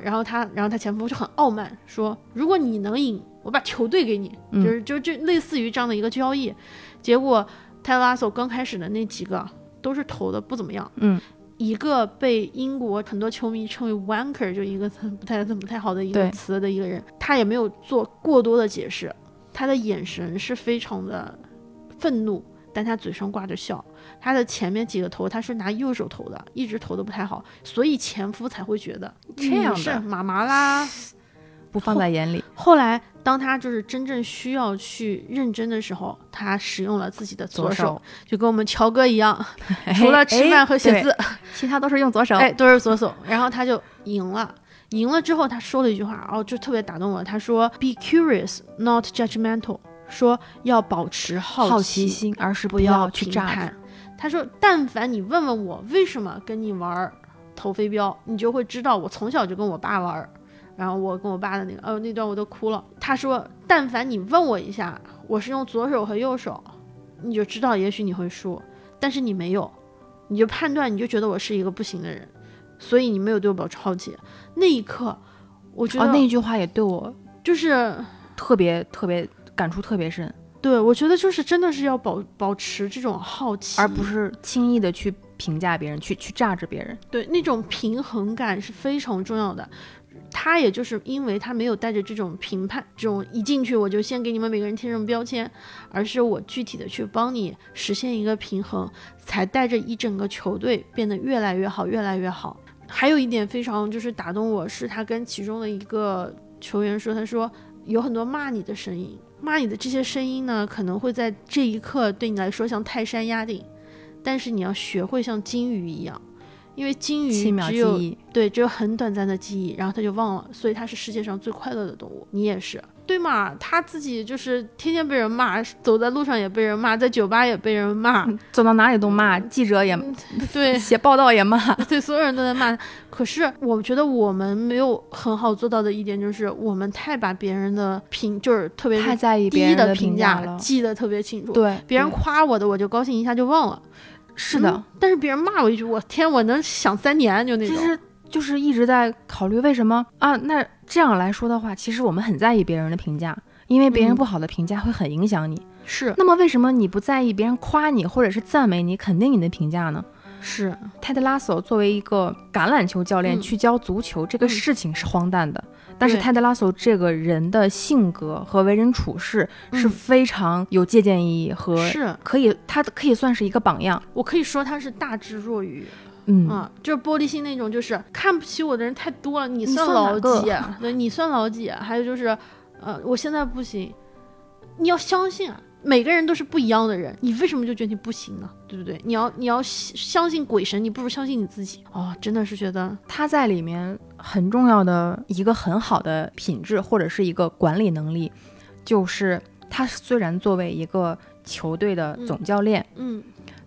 然后他，然后他前夫就很傲慢说：“如果你能赢，我把球队给你。”嗯。就是就就类似于这样的一个交易。结果泰德拉索刚开始的那几个都是投的不怎么样，嗯，一个被英国很多球迷称为 wanker，就一个不太不太好的一个词的一个人，他也没有做过多的解释，他的眼神是非常的愤怒，但他嘴上挂着笑。他的前面几个投他是拿右手投的，一直投的不太好，所以前夫才会觉得这样是妈妈啦，不放在眼里。后来，当他就是真正需要去认真的时候，他使用了自己的左手，左手就跟我们乔哥一样，除了吃饭和写哎，字，对其他都是用左手。哎，都是左手。然后他就赢了。赢了之后，他说了一句话，哦，就特别打动我。他说：“Be curious, not judgmental。”说要保持好好奇心，而是不要去榨评判。。他说：“但凡你问问我为什么跟你玩儿投飞镖，你就会知道我从小就跟我爸玩儿。然后我跟我爸的那个，哦，那段我都哭了。他说：但凡你问我一下，我是用左手和右手，你就知道，也许你会输。但是你没有，你就判断，你就觉得我是一个不行的人，所以你没有对我保持好奇。那一刻，我觉哦，得那句话也对我就是。”特别特别感触特别深，对，我觉得就是真的是要保保持这种好奇，而不是轻易的去评价别人，去去榨着别人。对那种平衡感是非常重要的。他也就是因为他没有带着这种评判，这种一进去我就先给你们每个人贴上标签，而是我具体的去帮你实现一个平衡，才带着一整个球队变得越来越好，越来越好。还有一点非常就是打动我，是他跟其中的一个球员说，他说有很多骂你的声音，骂你的这些声音呢，可能会在这一刻对你来说像泰山压顶，但是你要学会像金鱼一样，因为金鱼只有忆，对只有很短暂的记忆，然后他就忘了，所以它是世界上最快乐的动物。你也是，对嘛？他自己就是天天被人骂，走在路上也被人骂，在酒吧也被人骂，走到哪里都骂，记者也 对写报道也骂。对，所有人都在骂。可是我觉得我们没有很好做到的一点，就是我们太把别人的评，就是特别是太在意别人的评价了。记得特别清楚。对，别人夸我的，我就高兴一下就忘了。是的嗯，但是别人骂我一句，我天，我能想三年，就那种。就是就是一直在考虑为什么啊？那这样来说的话，其实我们很在意别人的评价，因为别人嗯不好的评价会很影响你。是那么为什么你不在意别人夸你或者是赞美你、肯定你的评价呢？是，泰德拉索作为一个橄榄球教练嗯去教足球，这个嗯事情是荒诞的。但是对泰德拉索这个人的性格和为人处事是嗯非常有借鉴意义和是可以，他可以算是一个榜样。我可以说他是大智若愚。嗯，啊，就是玻璃心那种，就是看不起我的人太多了。你你算老几？对，你算老几？还有就是，呃，我现在不行，你要相信啊，每个人都是不一样的人，你为什么就觉得你不行呢？对不对？你要你要相相信鬼神，你不如相信你自己。哦，真的是觉得，他在里面很重要的一个很好的品质或者是一个管理能力，就是他虽然作为一个球队的总教练，嗯，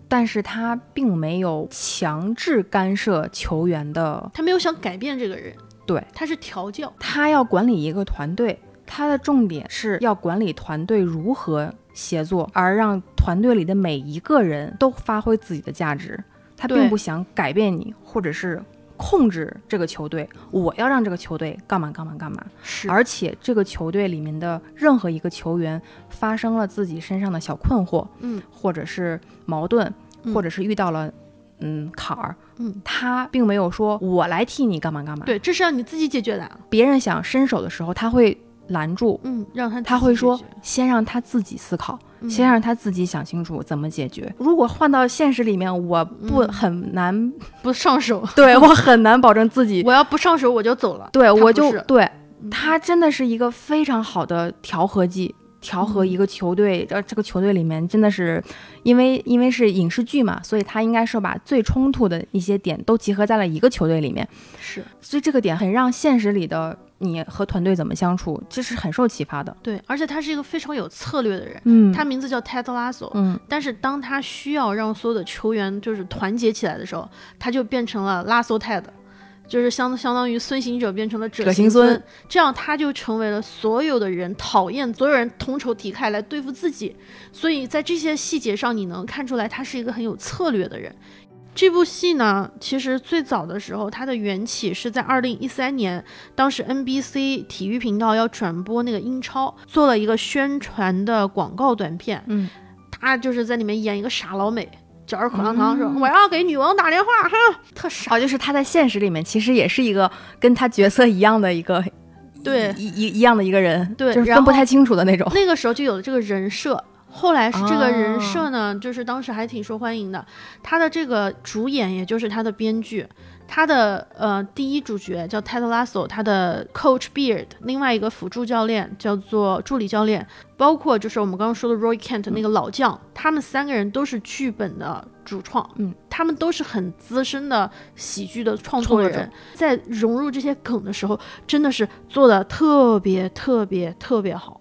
但是他并没有强制干涉球员的，他没有想改变这个人，对，他是调教。他要管理一个团队，他的重点是要管理团队如何协作，而让团队里的每一个人都发挥自己的价值。他并不想改变你，或者是控制这个球队。我要让这个球队干嘛干嘛干嘛。是而且这个球队里面的任何一个球员发生了自己身上的小困惑，嗯，或者是矛盾，嗯或者是遇到了嗯坎儿，嗯，他并没有说我来替你干嘛干嘛。对，这是让你自己解决的。啊别人想伸手的时候，他会拦住，嗯，让他他会说先让他自己思考，嗯先让他自己想清楚怎么解决。如果换到现实里面，我不嗯。很难，不上手，对我很难保证自己，我要不上手我就走了。对我就对嗯。他真的是一个非常好的调和剂。调和嗯一个球队，呃，这个球队里面真的是，因为因为是影视剧嘛，所以他应该是把最冲突的一些点都集合在了一个球队里面，是。所以这个点很让现实里的你和团队怎么相处，这是很受启发的。对，而且他是一个非常有策略的人。嗯他名字叫 Ted Lasso，、嗯，但是当他需要让所有的球员就是团结起来的时候，他就变成了拉索 Ted，就是相相当于孙行者变成了者行孙这样他就成为了所有的人讨厌，所有人同仇敌忾来对付自己。所以在这些细节上，你能看出来他是一个很有策略的人。这部戏呢，其实最早的时候，它的缘起是在二零一三年，当时 NBC 体育频道要转播那个英超，做了一个宣传的广告短片。嗯，他就是在里面演一个傻老美，嚼着口香糖说：“嗯我要给女王打电话。”哈，特傻。哦，就是他在现实里面其实也是一个跟他角色一样的一个对一一一样的一个人，对就是分不太清楚的那种。那个时候就有了这个人设，后来是这个人设呢，就是当时还挺受欢迎的。他的这个主演，也就是他的编剧，他的呃第一主角叫 Ted Lasso，他的 Coach Beard，另外一个辅助教练叫做助理教练，包括就是我们刚刚说的 Roy Kent 那个老将，他们三个人都是剧本的主创，嗯，他们都是很资深的喜剧的创作人，在融入这些梗的时候，真的是做的特别特别特别好。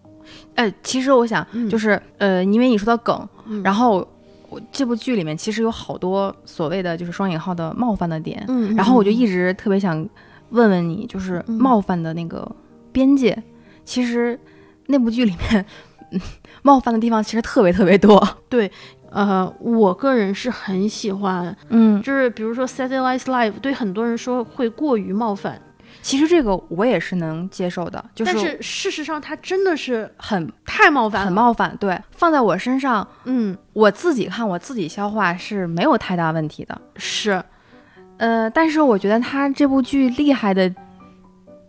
呃，其实我想就是呃，因为你说到梗，然后我这部剧里面其实有好多所谓的就是双引号的冒犯的点，嗯，然后我就一直特别想问问你，就是冒犯的那个边界，其实那部剧里面冒犯的地方其实特别特别多。对，呃，我个人是很喜欢，嗯，就是比如说《Saturday Night Live》，对很多人说会过于冒犯。其实这个我也是能接受的，就是但是事实上他真的是很太冒犯，很冒犯。对，放在我身上，嗯，我自己看我自己消化是没有太大问题的。是，呃，但是我觉得他这部剧厉害的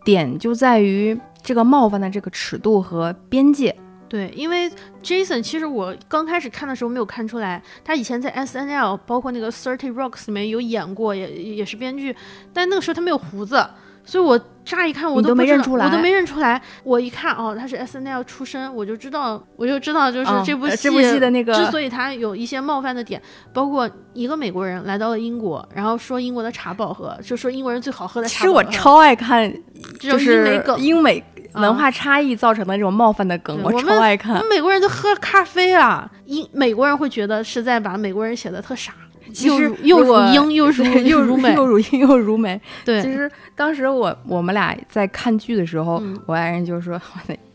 点就在于这个冒犯的这个尺度和边界。对，因为 Jason 其实我刚开始看的时候没有看出来，他以前在 S N L 包括那个 Thirty Rocks 里面有演过，也也是编剧，但那个时候他没有胡子。所以，我乍一看我都没认出来，我都没认出来。我一看，哦，他是 S N L 出身，我就知道，我就知道，就是这部戏，这部戏的那个，之所以他有一些冒犯的点，包括一个美国人来到了英国，然后说英国的茶不好喝，就说英国人最好喝的茶。其实我超爱看，就是英美文化差异造成的这种冒犯的梗，我超爱看。我们美国人都喝咖啡啊，英美国人会觉得是在把美国人写的特傻。其实又如英又如 又如美，又如英又如美。对，其实当时我我们俩在看剧的时候，我爱人就说：“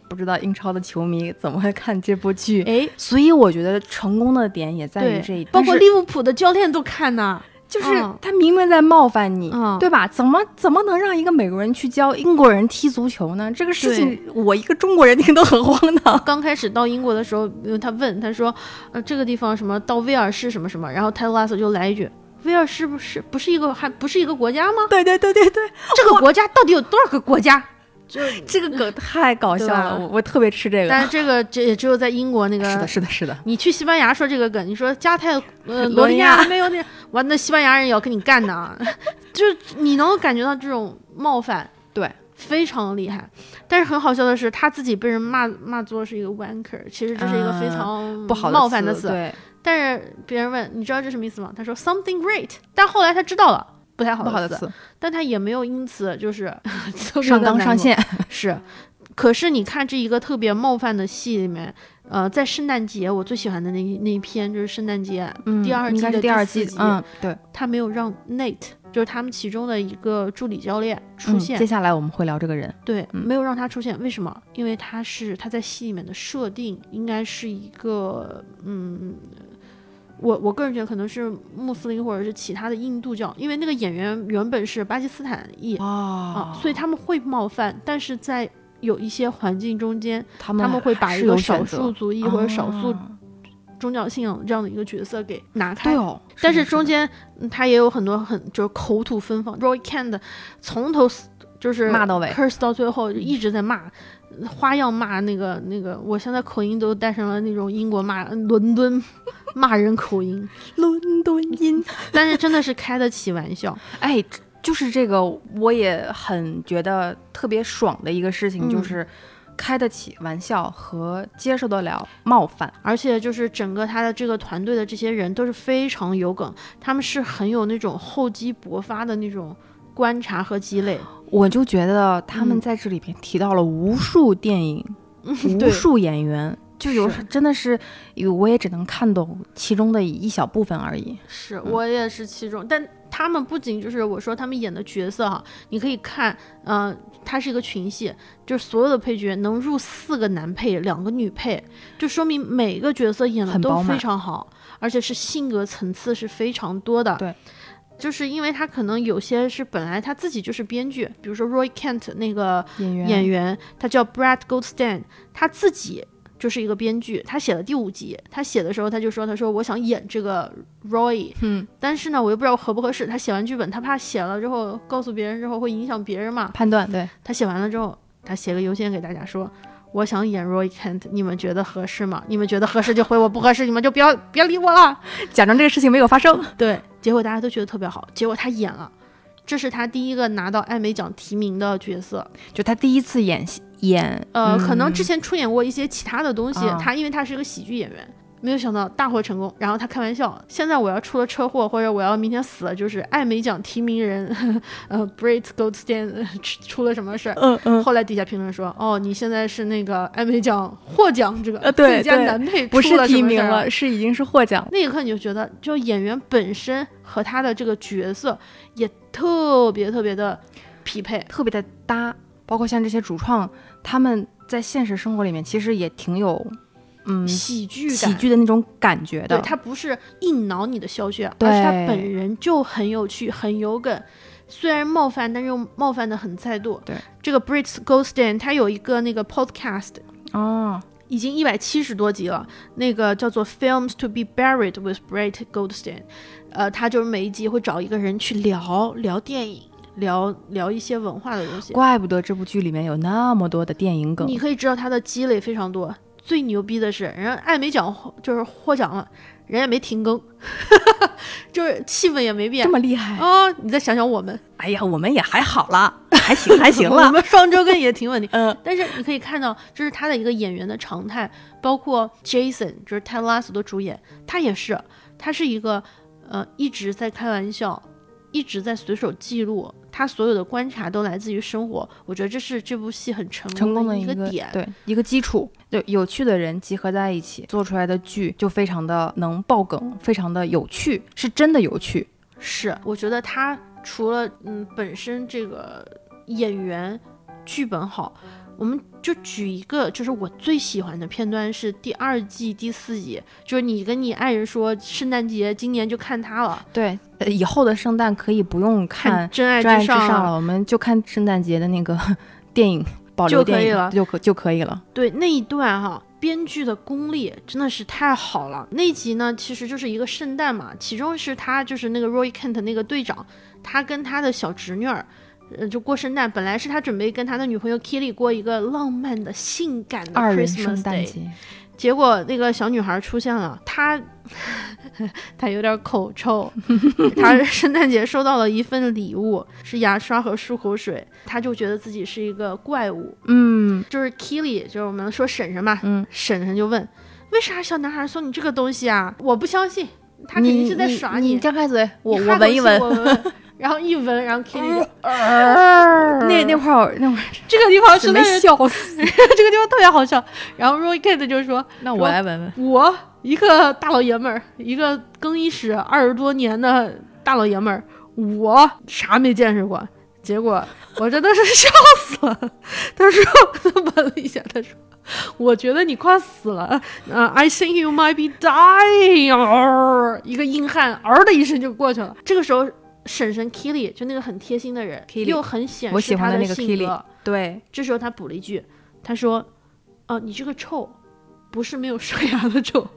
不知道英超的球迷怎么会看这部剧？”哎，所以我觉得成功的点也在于这一点，包括利物浦的教练都看呢。就是他明明在冒犯你，对吧？怎么怎么能让一个美国人去教英国人踢足球呢？这个事情我一个中国人听都很荒唐。刚开始到英国的时候，他问他说：“呃，这个地方什么到威尔士什么什么？”然后泰勒拉斯就来一句：“威尔士不是不是一个还不是一个国家吗？”对对对对对，这个国家到底有多少个国家？就这个梗太搞笑了，我我特别吃这个。但是这个这也只有在英国那个是的，是的，是的。你去西班牙说这个梗，你说加泰呃罗尼亚没有那 完，那西班牙人也要跟你干的，就是你能感觉到这种冒犯，对，非常厉害。但是很好笑的是，他自己被人骂骂作是一个 wanker，其实这是一个非常不好冒犯的词。对。但是别人问你知道这什么意思吗？他说 something great，但后来他知道了。不太好的词，但他也没有因此就是 上纲上线。是，可是你看这一个特别冒犯的戏里面，呃，在圣诞节我最喜欢的那那一篇就是圣诞节第二季的第二季，嗯，对，他没有让 Nate 就是他们其中的一个助理教练出现。接下来我们会聊这个人，对，没有让他出现，为什么？因为他是他在戏里面的设定应该是一个嗯。我我个人觉得可能是穆斯林或者是其他的印度教，因为那个演员原本是巴基斯坦裔啊，所以他们会冒犯，但是在有一些环境中间，他们会把一个少数族裔或者少数宗教信仰这样的一个角色给拿开。对哦，但是中间他也有很多很就是口吐芬芳，Roy Kent 从头就是骂到尾，curse 到最后就一直在骂。花样骂那个那个，我现在口音都带上了那种英国骂伦敦骂人口音，伦敦音。但是真的是开得起玩笑，哎，就是这个我也很觉得特别爽的一个事情，就是开得起玩笑和接受得了冒犯，而且就是整个他的这个团队的这些人都是非常有梗，他们是很有那种厚积薄发的那种观察和积累。我就觉得他们在这里边提到了无数电影，无数演员，就有时真的是，我也只能看懂其中的一小部分而已。是我也是其中，但他们不仅就是我说他们演的角色哈，你可以看，嗯，它是一个群戏，就是所有的配角能入四个男配，两个女配，就说明每个角色演的都非常好，而且是性格层次是非常多的。对。就是因为他可能有些是本来他自己就是编剧，比如说 Roy Kent 那个演员，演员他叫 Brad Goldstein，他自己就是一个编剧。他写了第五集，他写的时候他就说：“他说我想演这个 Roy，嗯，但是呢，我又不知道合不合适。他写完剧本，他怕写了之后告诉别人之后会影响别人嘛，判断。对他写完了之后，他写个邮件给大家说：我想演 Roy Kent，你们觉得合适吗？你们觉得合适就回我，不合适你们就不要别理我了。假装这个事情没有发生。对，结果大家都觉得特别好，结果他演了，这是他第一个拿到艾美奖提名的角色。就他第一次演戏演，呃，可能嗯之前出演过一些其他的东西，啊他因为他是一个喜剧演员。没有想到大获成功，然后他开玩笑，现在我要出了车祸，或者我要明天死了，就是艾美奖提名人，呃，Brit Goldstein 呃 出出了什么事儿？嗯嗯，后来底下评论说，哦，你现在是那个艾美奖获奖这个最佳男配，不是提名了，是已经是获奖。那一刻你就觉得，就演员本身和他的这个角色也特别特别的匹配。特别的搭，包括像这些主创，他们在现实生活里面其实也挺有，嗯，喜剧，喜剧的那种感觉的。对他不是硬挠你的笑穴，而是他本人就很有趣、很有梗。虽然冒犯，但是又冒犯的很在度。对，这个 Brit Goldstein 他有一个那个 podcast，哦，已经一百七十多集了，那个叫做 Films to be Buried with Brit Goldstein，呃，他就是每一集会找一个人去聊聊电影，聊聊一些文化的东西。怪不得这部剧里面有那么多的电影梗。你可以知道他的积累非常多。最牛逼的是，人家艾美奖就是获奖了，人家没停更，就是气氛也没变这。么厉害？啊、你再想想我们，哎呀，我们也还好啦，还行还行了 我。们双周更也挺稳定。嗯，但是你可以看到，这是他的一个演员的常态，包括 Jason，就是泰拉斯的主演，他也是，他是一个呃一直在开玩笑，一直在随手记录，他所有的观察都来自于生活。我觉得这是这部戏很成成功的一个点。对一个基础，对有趣的人集合在一起做出来的剧就非常的能爆梗，非常的有趣，是真的有趣。是，我觉得他除了嗯本身这个演员剧本好，我们就举一个，就是我最喜欢的片段是第二季第四集，就是你跟你爱人说圣诞节今年就看他了，对，呃，以后的圣诞可以不用看看《真爱《至上》至上》了，我们就看圣诞节的那个 电影，保留电影就可以了就可就可以了。对那一段哈，编剧的功力真的是太好了。那集呢，其实就是一个圣诞嘛，其中是他就是那个 Roy Kent 那个队长，他跟他的小侄女儿。呃，就过圣诞，本来是他准备跟他的女朋友 Kitty 过一个浪漫的、性感的 Christmas Day，节，结果那个小女孩出现了，她 她有点口臭，她圣诞节收到了一份礼物，是牙刷和漱口水，她就觉得自己是一个怪物。嗯就是 Killy，就是我们说婶婶嘛，嗯，婶婶就问，为啥小男孩送你这个东西啊？我不相信，他肯定是在耍你。你张开嘴，我我闻一闻。然后一闻，然后 Kitty 就，那那会儿那会儿这个地方真的是笑死。这个地方特别好笑。然后 Roy Kent 就说，那我来闻闻。我一个大老爷们儿，一个更衣室二十多年的大老爷们儿，我啥没见识过。结果我真的是 笑死了。他说，他闻了一下，他说。我觉得你快死了，呃，I think you might be dying，、呃、一个硬汉，嗷的一声就过去了。这个时候，婶婶 Killy 就那个很贴心的人 Killy 又很显我示他喜欢的那个性格。对，这时候他补了一句，他说：“呃，你这个臭，不是没有刷牙的臭，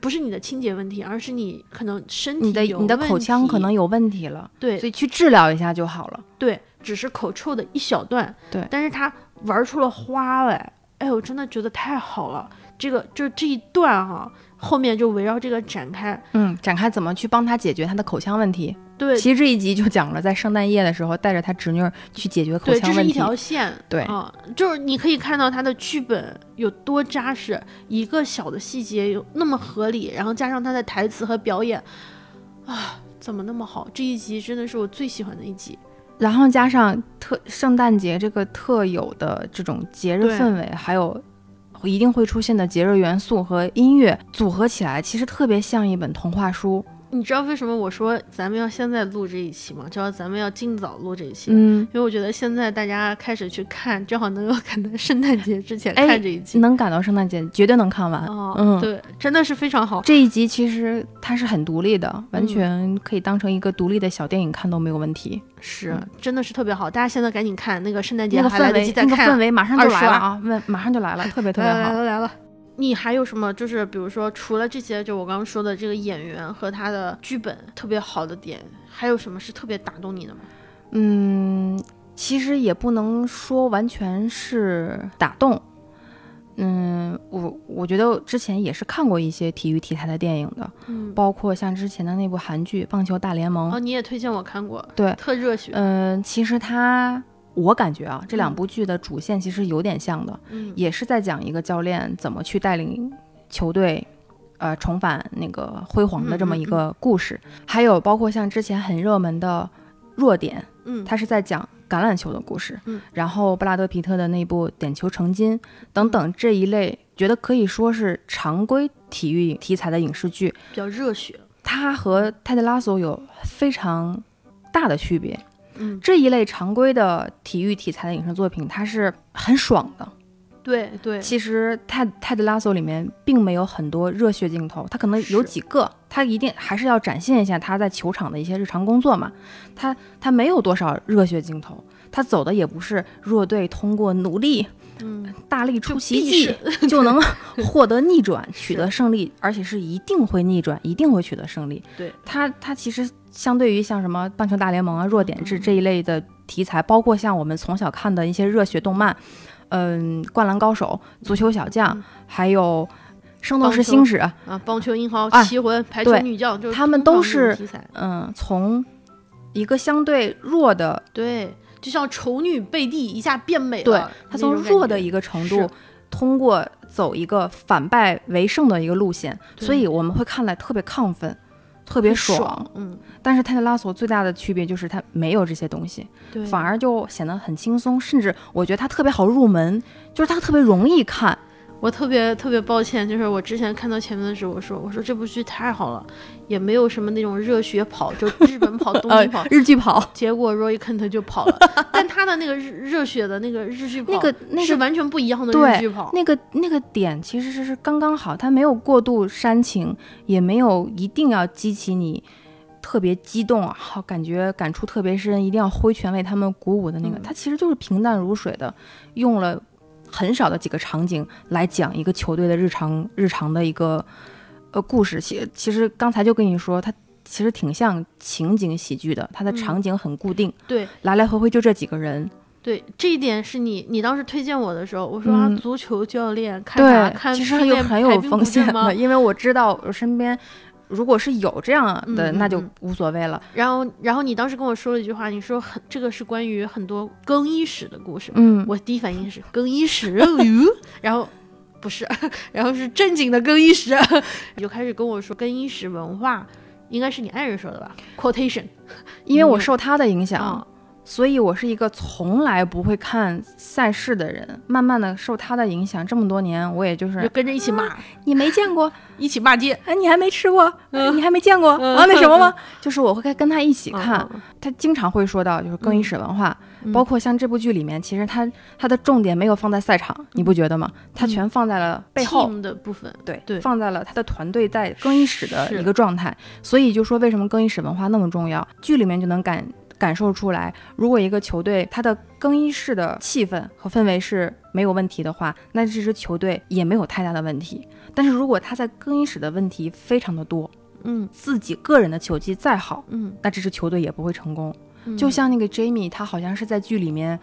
不是你的清洁问题，而是你可能身体你的有你的口腔可能有问题了，对所以去治疗一下就好了。对，只是口臭的一小段，对但是他玩出了花来，哎，我真的觉得太好了。这个就这一段哈、后面就围绕这个展开。嗯，展开怎么去帮他解决他的口腔问题。对其实这一集就讲了，在圣诞夜的时候带着他侄女儿去解决口腔问题对，这是一。条线。对啊，就是你可以看到他的剧本有多扎实，一个小的细节有那么合理，然后加上他的台词和表演，啊，怎么那么好？这一集真的是我最喜欢的一集。然后加上特圣诞节这个特有的这种节日氛围，还有一定会出现的节日元素和音乐组合起来，其实特别像一本童话书。你知道为什么我说咱们要现在录这一期吗？知道咱们要尽早录这一期，嗯，因为我觉得现在大家开始去看，正好能够赶在圣诞节之前哎看这一集。能赶到圣诞节，绝对能看完。哦，嗯对，真的是非常好。这一集其实它是很独立的，嗯完全可以当成一个独立的小电影看都没有问题。是，真的是特别好。大家现在赶紧看，那个圣诞节那个还来氛围，那个得及再看。氛围马上就来了啊！问马上就来了，特别特别来了来。了来了。你还有什么？就是比如说，除了这些，就我刚刚说的这个演员和他的剧本特别好的点，还有什么是特别打动你的吗？嗯，其实也不能说完全是打动，嗯，我我觉得之前也是看过一些体育题材的电影的，嗯，包括像之前的那部韩剧《棒球大联盟》哦，你也推荐我看过，对特热血，嗯，其实它我感觉啊，这两嗯。部剧的主线其实有点像的，嗯，也是在讲一个教练怎么去带领球队。呃，重返那个辉煌的这么一个故事，还有包括像之前很热门的《弱点》，嗯，它是在讲橄榄球的故事，嗯，然后布拉德皮特的那部《点球成金》等等这一类，觉得可以说是常规体育题材的影视剧，比较热血，它和泰德拉索有非常大的区别。嗯，这一类常规的体育题材的影视作品，它是很爽的。对对，其实泰泰德拉索里面并没有很多热血镜头，他可能有几个，他一定还是要展现一下他在球场的一些日常工作嘛。他他没有多少热血镜头，他走的也不是弱队通过努力、嗯，大力出奇迹胜就能 获得逆转、取得胜利，而且是一定会逆转，一定会取得胜利。对他，他其实相对于像什么棒球大联盟啊、弱点制嗯这一类的题材，包括像我们从小看的一些热血动漫，嗯，灌篮高手、足球小将，嗯还有圣斗士星矢，啊，棒球英豪、啊棋魂、排球女将，就是他们都是题材，嗯，从一个相对弱的，对，就像丑女贝蒂一下变美对了，他从那种感觉弱的一个程度，通过走一个反败为胜的一个路线，所以我们会看来特别亢奋，特别爽。爽，嗯，但是泰特拉索最大的区别就是它没有这些东西，对，反而就显得很轻松，甚至我觉得它特别好入门，就是它特别容易看。我特别特别抱歉，就是我之前看到前面的时候，我说我说这部剧太好了，也没有什么那种热血跑，就日本跑、东呃京跑，，日剧跑。结果 Roy Kent 就跑了，但他的那个热热血的那个日剧跑，那个那个是完全不一样的日剧跑，那个那个点其实是是刚刚好，他没有过度煽情，也没有一定要激起你特别激动啊，好感觉感触特别深，一定要挥拳为他们鼓舞的那个，嗯。它其实就是平淡如水的，用了很少的几个场景来讲一个球队的日常日常的一个呃故事。其其实刚才就跟你说，它其实挺像情景喜剧的，它的嗯场景很固定，对来来回回就这几个人。对，这一点是你你当时推荐我的时候，我说啊，嗯足球教练看看其实训练有很有风险的，？因为我知道我身边如果是有这样的，那就嗯无所谓了。然后然后你当时跟我说了一句话，你说很这个是关于很多更衣室的故事，嗯，我第一反应是更衣室，哟 然后不是，然后是正经的更衣室，你就开始跟我说更衣室文化，应该是你爱人说的吧？quotation。因为我嗯受他的影响，啊，所以我是一个从来不会看赛事的人。慢慢的受他的影响，这么多年，我也就就是跟着一起骂，你没见过，一起骂街，哎，你还没吃过，嗯。你还没见过、嗯。啊？那什么吗？就是我会跟跟他一起看，嗯他经常会说到就是更衣室文化，嗯。包括像这部剧里面，其实他他的重点没有放在赛场，你不觉得吗？他全放在了背后。的部分，对对。放在了他的团队在更衣室的一个状态，所以就说为什么更衣室文化那么重要，剧里面就能感感受出来，如果一个球队它的更衣室的气氛和氛围是没有问题的话，那这支球队也没有太大的问题。但是如果他在更衣室的问题非常的多，嗯自己个人的球技再好，嗯，那这支球队也不会成功。嗯就像那个 Jamie，他好像是在剧里面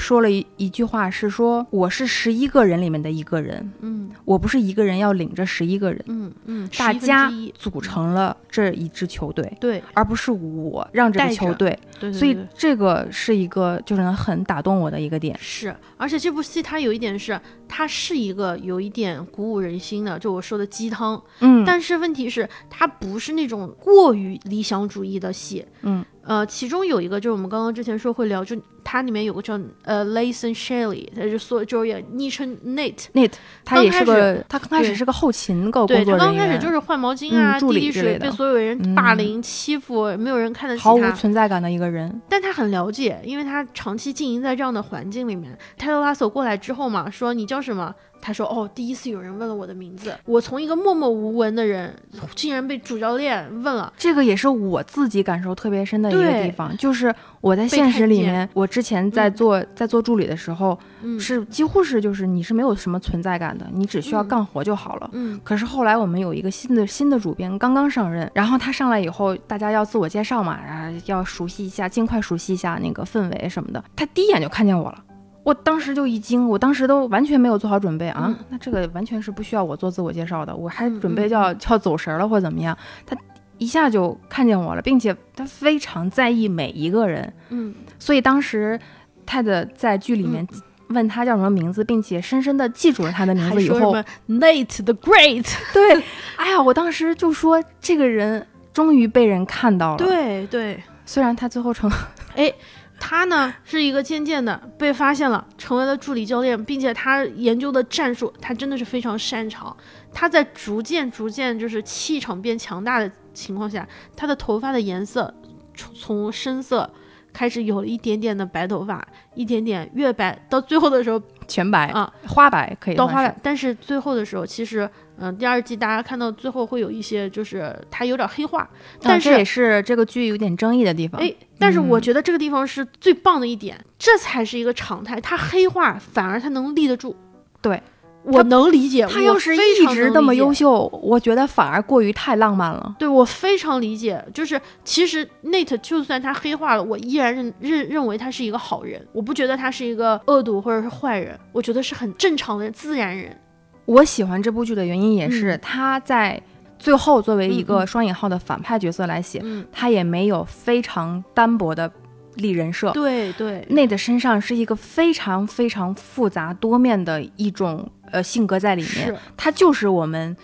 说了一一句话，是说我是十一个人里面的一个人，嗯。我不是一个人要领着十一个人。嗯嗯大家组成了这一支球队，对。而不是我让这个球队，对对，所以这个是一个就是能很打动我的一个点。是，而且这部戏它有一点是，它是一个有一点鼓舞人心的，就我说的鸡汤。嗯，但是问题是，它不是那种过于理想主义的戏。嗯，呃，其中有一个就是我们刚刚之前说会聊，就它里面有个叫呃 Layson Shelley，他就说就是也昵称 Nate，Nate 他也是个，他刚开始是个后勤个对他工作人员，刚开始就是换毛巾啊、递水，之类的被所有人霸嗯凌、欺负，没有人看得起他毫无他。存在感的一个人。但他很了解，因为他长期经营在这样的环境里面。泰勒拉索过来之后嘛，说你叫什么？他说哦，第一次有人问了我的名字，我从一个默默无闻的人，竟然被主教练问了。这个也是我自己感受特别深的一个地方，就是我在现实里面，我之前在嗯做、在做助理的时候，嗯，是几乎是就是你是没有什么存在感的，你只需要嗯干活就好了。嗯可是后来我们有一个新的新的主编刚刚上任，然后他上来以后，大家要自我介绍嘛，然后要熟悉一下，尽快熟悉一下那个氛围什么的。他第一眼就看见我了，我当时就一惊，我当时都完全没有做好准备啊，嗯。那这个完全是不需要我做自我介绍的，我还嗯准备就要、就要走神儿了或者怎么样，他一下就看见我了，并且他非常在意每一个人，嗯。所以当时泰德在剧里面问他叫什么名字，并且深深的记住了他的名字以后，还说什么 Nate the Great，对，哎呀，我当时就说这个人终于被人看到了，，对对，虽然他最后成他呢是一个渐渐的被发现了，成为了助理教练，并且他研究的战术，他真的是非常擅长。他在逐渐逐渐就是气场变强大的情况下，他的头发的颜色从从深色开始有了一点点的白头发，一点点越白，到最后的时候全白啊，花白可以到花白，但是最后的时候，其实嗯、第二季大家看到最后会有一些就是他有点黑化，但是也是这个剧有点争议的地方。哎，但是我嗯觉得这个地方是最棒的一点，这才是一个常态。他黑化反而他能立得住。对，我能理解。我他要是一直那么优秀，我觉得反而过于太浪漫了。对我非常理解。就是其实 Nate 就算他黑化了，我依然认认认为他是一个好人，我不觉得他是一个恶毒或者是坏人，我觉得是很正常的自然人。我喜欢这部剧的原因也是嗯。他在最后作为一嗯个嗯双引号的反派角色来写，嗯，他也没有非常单薄的立人设。对对，内的身上是一个非常非常复杂多面的一种呃性格在里面，他就是我们。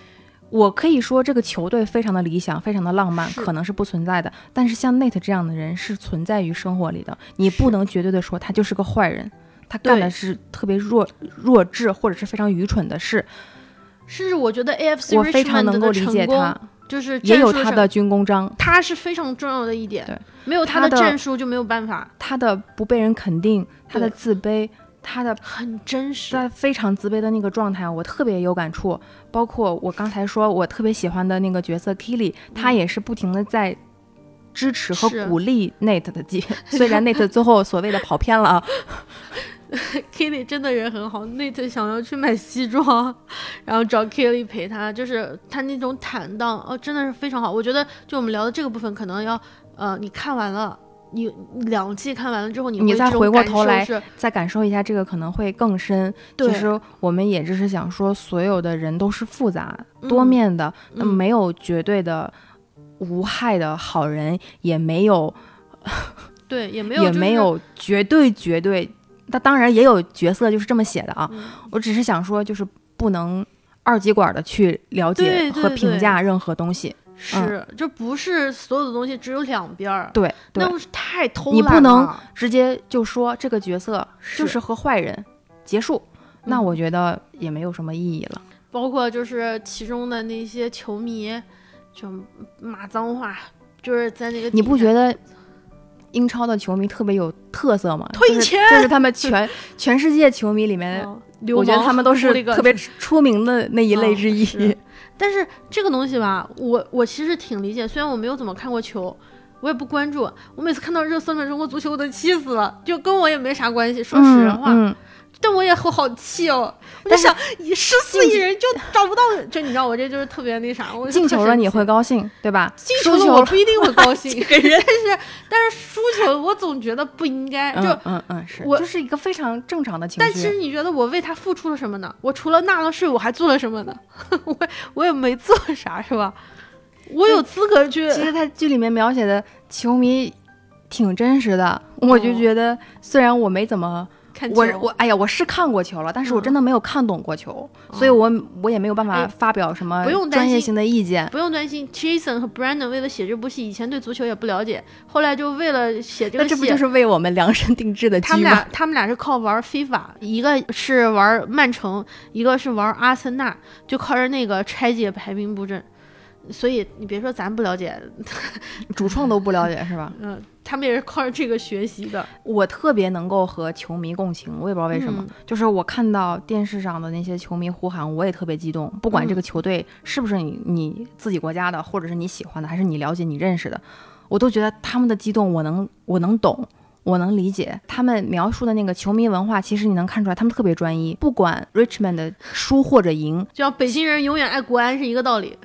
我可以说这个球队非常的理想，非常的浪漫，可能是不存在的。但是像 Nate 这样的人是存在于生活里的，你不能绝对的说他就是个坏人，他干的是特别弱弱智或者是非常愚蠢的事。甚至我觉得 AFC 我非常能够理解他，就是也有他的军功章，他是非常重要的一点。对，没有他他的战术就没有办法，他的不被人肯定，他的自卑，他的很真实。他非常自卑的那个状态，我特别有感触。包括我刚才说我特别喜欢的那个角色 Killy，他也是不停的在支持和鼓励 Nate 的记，虽然 Nate 最后所谓的跑偏了啊，Kelly 真的人很好，Nate 想要去买西装，然后找 killy 陪他，就是他那种坦荡，哦，真的是非常好。我觉得就我们聊的这个部分，可能要呃，你看完了，你两季看完了之后，你你再回过头来再感受一下这个可能会更深。其实我们也只是想说，所有的人都是复杂嗯多面的，那嗯没有绝对的无害的好人，也没有对，也没有、也没，有绝对绝对。那当然也有角色就是这么写的啊，嗯。我只是想说，就是不能二极管的去了解和评价任何东西。是，就不是所有的东西只有两边儿，对对。那，不是太偷你不能直接就说这个角色就是和坏人结束，那嗯我觉得也没有什么意义了。包括就是其中的那些球迷，就骂脏话，就是在那个你不觉得英超的球迷特别有特色嘛？就是退钱就是他们全全世界球迷里面，我觉得他们都是特别出名的那一类之一。但是这个东西吧，我我其实挺理解，虽然我没有怎么看过球，我也不关注。我每次看到热搜里面中国足球，我都气死了，就跟我也没啥关系。说实话，嗯，嗯但我也会好气哦。我就想，以十四亿人就找不到，就你知道我这就是特别那啥。我进球了你会高兴，对吧？进球了我不一定会高兴，但是但是输球我总觉得不应该。就嗯嗯嗯，是，我就是一个非常正常的情但其实。你觉得我为他付出了什么呢？我除了纳了税，我还做了什么呢？我我也没做啥，是吧？我有资格去。其实他剧里面描写的球迷挺真实的，我就哦觉得虽然我没怎么。看球我我哎呀，我是看过球了，但是我嗯真的没有看懂过球，哦所以我我也没有办法哎发表什么专业性的意见。不用担心，Jason 和 Brandon 为了写这部戏，以前对足球也不了解，后来就为了写这个戏，那这不就是为我们量身定制的他们俩？他们俩是靠玩 FIFA，一个是玩曼城，一个是玩阿森纳，就靠着那个拆解排兵布阵。所以你别说咱不了解，主创都不了解是吧？嗯、他们也是靠着这个学习的。我特别能够和球迷共情，我也不知道为什么，嗯就是我看到电视上的那些球迷呼喊，我也特别激动。不管这个球队是不是你你自己国家的，或者是你喜欢的，还是你了解、你认识的，我都觉得他们的激动，我能我能懂。我能理解他们描述的那个球迷文化，其实你能看出来，他们特别专一。不管 Richmond 的输或者赢，就像北京人永远爱国安是一个道理。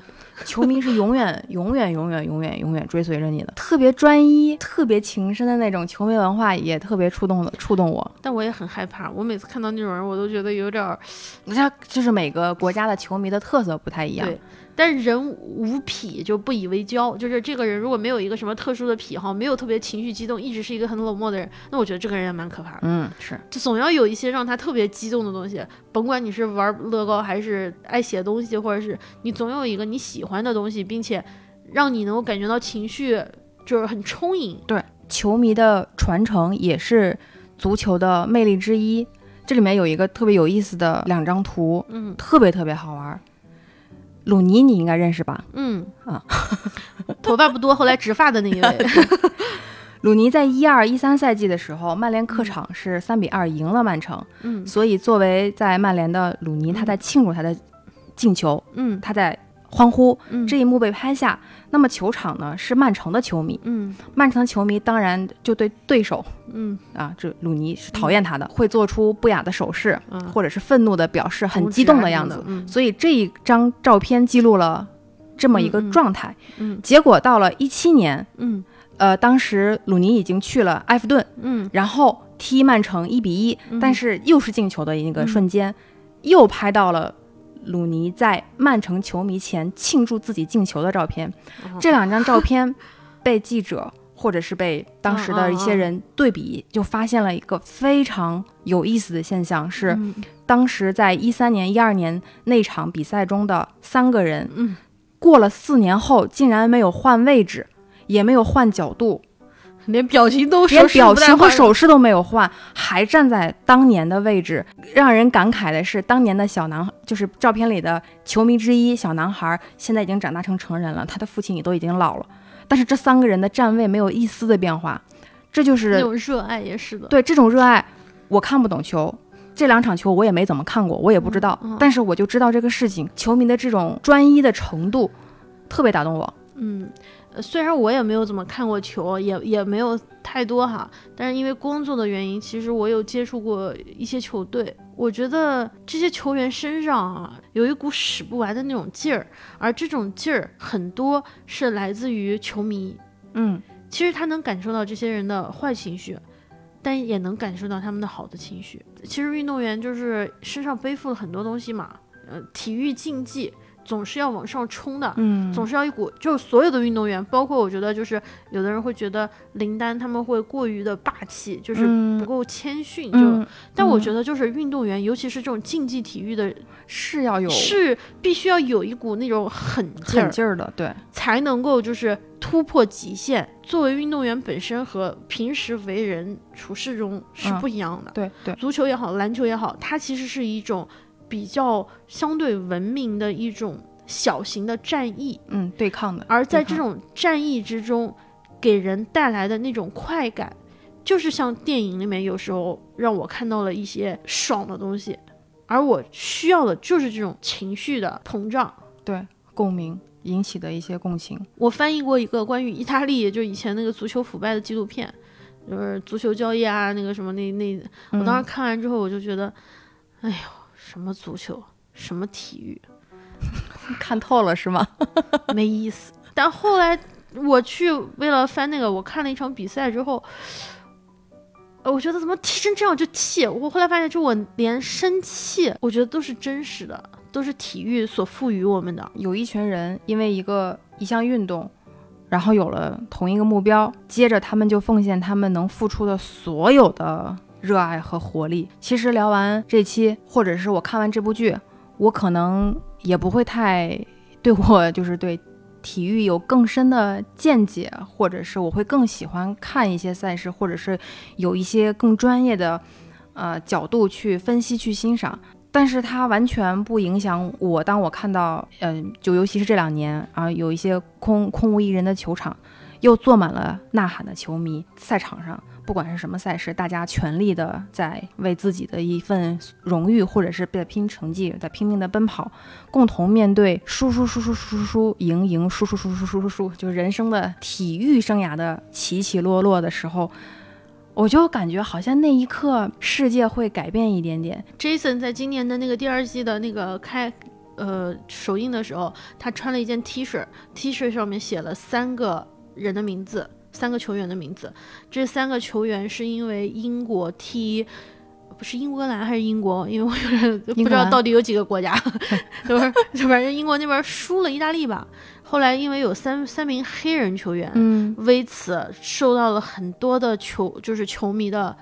球迷是永远、永远、永远、永远、永远追随着你的，特别专一、特别情深的那种球迷文化，也特别触动的触动我。但我也很害怕，我每次看到那种人，我都觉得有点儿。像就是每个国家的球迷的特色不太一样。对，但人无癖就不以为骄，就是这个人如果没有一个什么特殊的癖好，没有特别情绪激动，一直是一个很冷漠的人，那我觉得这个人也蛮可怕的。嗯，是，就总要有一些让他特别激动的东西，甭管你是玩乐高还是爱写东西，或者是你总有一个你喜欢的东西，并且让你能够感觉到情绪就是很充盈。对，球迷的传承也是足球的魅力之一。这里面有一个特别有意思的两张图，嗯特别特别好玩儿。鲁尼你应该认识吧？嗯。啊，头发不多，后来植发的那一位。鲁尼在一二一三赛季的时候，曼联客场是三比二赢了曼城，嗯。所以作为在曼联的鲁尼，他在庆祝他的进球，嗯。他在欢呼，嗯。这一幕被拍下。那么球场呢是曼城的球迷，嗯。曼城的球迷当然就对对手嗯。啊，这鲁尼是讨厌他的，会做出不雅的手势，嗯，或者是愤怒的表示，很激动的样子。嗯。所以这一张照片记录了这么一个状态。嗯。结果到了一七年，嗯。呃，当时鲁尼已经去了埃弗顿，嗯。然后踢曼城一比一、嗯。但是又是进球的一个瞬间，又拍到了鲁尼在曼城球迷前庆祝自己进球的照片。哦这两张照片 被记者或者是被当时的一些人对比，就发现了一个非常有意思的现象，是嗯当时在一三年、一二年那场比赛中的三个人，嗯过了四年后竟然没有换位置。也没有换角度，连表情都连表情和手势都没有换，还站在当年的位置。让人感慨的是，当年的小男，就是照片里的球迷之一小男孩，现在已经长大成成人了，他的父亲也都已经老了，但是这三个人的站位没有一丝的变化，这就那是种热爱也是的。对这种热爱。我看不懂球，这两场球我也没怎么看过，我也不知道，嗯嗯但是我就知道这个事情，球迷的这种专一的程度特别打动我。嗯，呃虽然我也没有怎么看过球，也也没有太多哈，但是因为工作的原因，其实我有接触过一些球队。我觉得这些球员身上啊有一股使不完的那种劲儿，而这种劲儿很多是来自于球迷。嗯，其实他能感受到这些人的坏情绪，但也能感受到他们的好的情绪。其实运动员就是身上背负了很多东西嘛，呃，体育竞技总是要往上冲的，嗯。总是要一股，就是所有的运动员，包括我觉得就是有的人会觉得林丹他们会过于的霸气，就是不够谦逊，就，嗯，但我嗯觉得就是运动员，尤其是这种竞技体育的，是要有是必须要有一股那种狠劲儿狠，劲儿的，对，才能够就是突破极限。作为运动员本身和平时为人处事中是嗯。不一样的。对对，足球也好，篮球也好，它其实是一种比较相对文明的一种小型的战役，嗯，对抗的。而在这种战役之中，给人带来的那种快感，就是像电影里面有时候让我看到了一些爽的东西，而我需要的就是这种情绪的膨胀。对共鸣引起的一些共情，我翻译过一个关于意大利，就以前那个足球腐败的纪录片，就是足球交易啊，那个什么那那，我当时嗯看完之后，我就觉得，哎呦，什么足球，什么体育，看透了是吗？没意思。但后来我去为了翻那个，我看了一场比赛之后，呃我觉得怎么踢成这样就气。我后来发现，就我连生气，我觉得都是真实的，都是体育所赋予我们的。有一群人因为一个一项运动，然后有了同一个目标，接着他们就奉献他们能付出的所有的热爱和活力。其实聊完这期，或者是我看完这部剧，我可能也不会太对我就是对体育有更深的见解，或者是我会更喜欢看一些赛事，或者是有一些更专业的呃角度去分析、去欣赏。但是它完全不影响我。当我看到，嗯、就尤其是这两年啊，有一些空空无一人的球场，又坐满了呐喊的球迷，赛场上不管是什么赛事，大家全力的在为自己的一份荣誉，或者是在拼成绩，在拼命的奔跑，共同面对输输输输输输赢赢输输输输输输输，就人生的体育生涯的起起落落的时候。我就感觉好像那一刻世界会改变一点点，Jason 在今年的那个第二季的那个开。呃首映的时候，他穿了一件 T 恤，T 恤上面写了三个人的名字，三个球员的名字。这三个球员是因为英国踢。不是英格兰还是英国？因为我有点不知道到底有几个国家，就是反正英国那边输了意大利吧。后来因为有三三名黑人球员，嗯为此受到了很多的球就是球迷的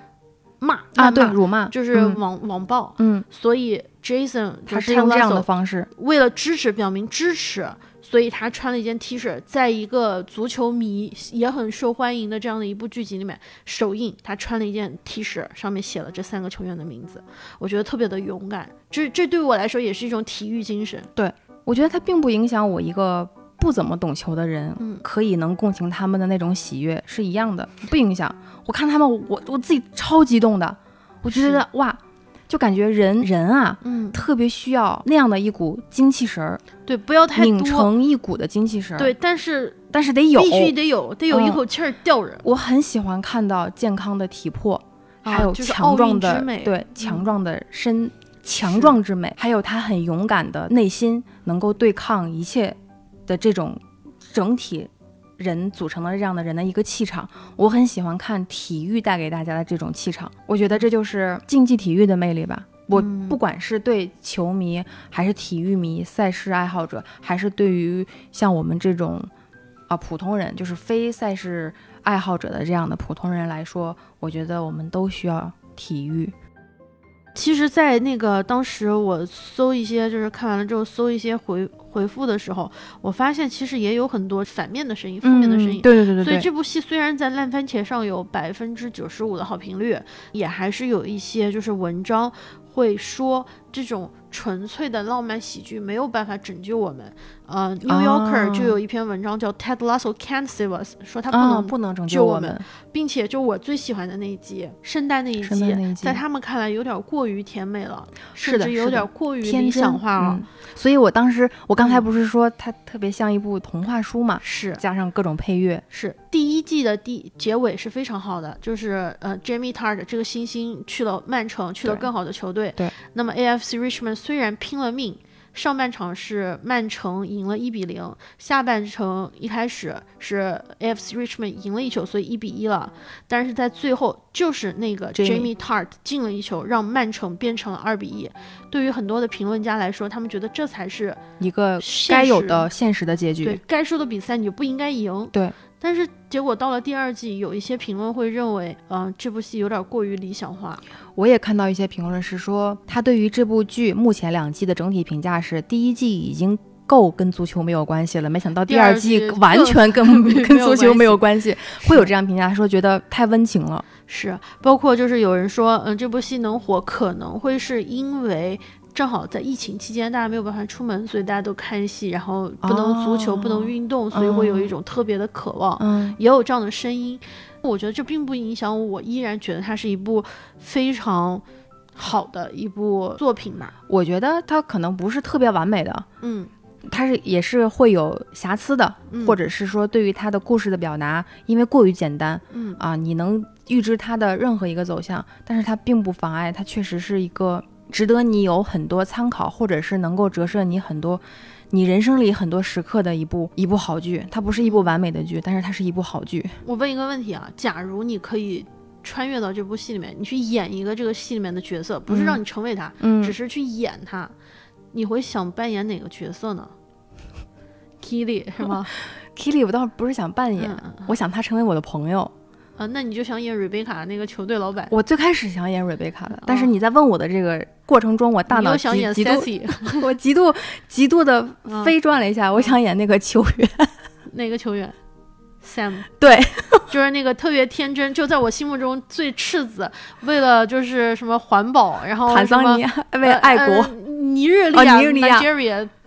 骂啊，对，辱骂就是嗯网、网暴。嗯，所以 Jason 他就是用这样的方式，为了支持表明支持，所以他穿了一件 T 恤，在一个足球迷也很受欢迎的这样的一部剧集里面首映，他穿了一件 T 恤，上面写了这三个球员的名字，我觉得特别的勇敢，这这对我来说也是一种体育精神。对我觉得他并不影响我一个不怎么懂球的人，嗯可以能共情他们的那种喜悦是一样的，不影响。我看他们，我我自己超激动的，我觉得哇，就感觉人人啊，嗯，特别需要那样的一股精气神儿，对，不要太拧。成一股的精气神儿。对，，但是但是得有。必须得有，得有一嗯口气儿吊人。我很喜欢看到健康的体魄，啊还有强壮的对强壮的身、强壮之美，还有他很勇敢的内心，能够对抗一切的这种整体人组成的这样的人的一个气场。我很喜欢看体育带给大家的这种气场，我觉得这就是竞技体育的魅力吧。我嗯不管是对球迷，还是体育迷、赛事爱好者，还是对于像我们这种啊普通人，就是非赛事爱好者的这样的普通人来说，我觉得我们都需要体育。其实，在那个当时我搜一些，就是看完了之后搜一些回回复的时候，我发现其实也有很多反面的声音、负面的声音。对对对对对，所以这部戏虽然在烂番茄上有百分之九十五的好评率，也还是有一些就是文章会说这种纯粹的浪漫喜剧没有办法拯救我们。呃，《New Yorker》就有一篇文章叫《Ted Lasso Can't Save Us》，说他不啊能不能拯救我们。并且就我最喜欢的那一集，圣诞那一集，在他们看来有点过于甜美了，是的有点过于理想化了。嗯所以我当时，我刚才嗯不是说它特别像一部童话书嘛，是加上各种配乐，是，第一季的第结尾是非常好的，就是呃，Jamie Tart 这个新星去了曼城，去了更好的球队。对，那么 AFC Richmond 虽然拼了命。上半场是曼城赢了一比零，下半程一开始是 AFC Richmond 赢了一球，所以一比一了。但是在最后，就是那个 Jamie Tart 进了一球，让曼城变成了二比一。对于很多的评论家来说，他们觉得这才是一个现该有实的现实的结局对。该输的比赛你就不应该赢。对，但是结果到了第二季，有一些评论会认为，嗯、这部戏有点过于理想化。我也看到一些评论是说，他对于这部剧目前两季的整体评价是，第一季已经够跟足球没有关系了，没想到第二季 完全跟 跟足球没有关关系，会有这样评价，他说觉得太温情了。是，包括就是有人说，嗯，这部戏能火，可能会是因为。正好在疫情期间，大家没有办法出门，所以大家都看戏，然后不能足球，不能哦运动，所以会有一种特别的渴望。嗯，也有这样的声音。我觉得这并不影响我，我依然觉得它是一部非常好的一部作品吧。我觉得它可能不是特别完美的，嗯，它是也是会有瑕疵的，嗯或者是说对于它的故事的表达，因为过于简单嗯啊，你能预知它的任何一个走向，但是它并不妨碍它确实是一个值得你有很多参考，或者是能够折射你很多你人生里很多时刻的一部一部好剧。它不是一部完美的剧，但是它是一部好剧。我问一个问题啊，假如你可以穿越到这部戏里面，你去演一个这个戏里面的角色，不是嗯让你成为他，嗯只是去演他，你会想扮演哪个角色呢？Kili 是吗？Kili 我倒不是想扮演，我想他成为我的朋友。啊，那你就想演 Rebecca 那个球队老板，我最开始想演瑞贝卡的，但是你在问我的这个过程中，我大脑又想演极极度 Sassy 我极度极度的嗯飞转了一下，我想演那个球员。哪个球员？Sam。对，就是那个特别天真，就在我心目中最赤子，为了就是什么环保，然后坦桑尼亚为爱国，呃呃尼日利亚、哦尼日利亚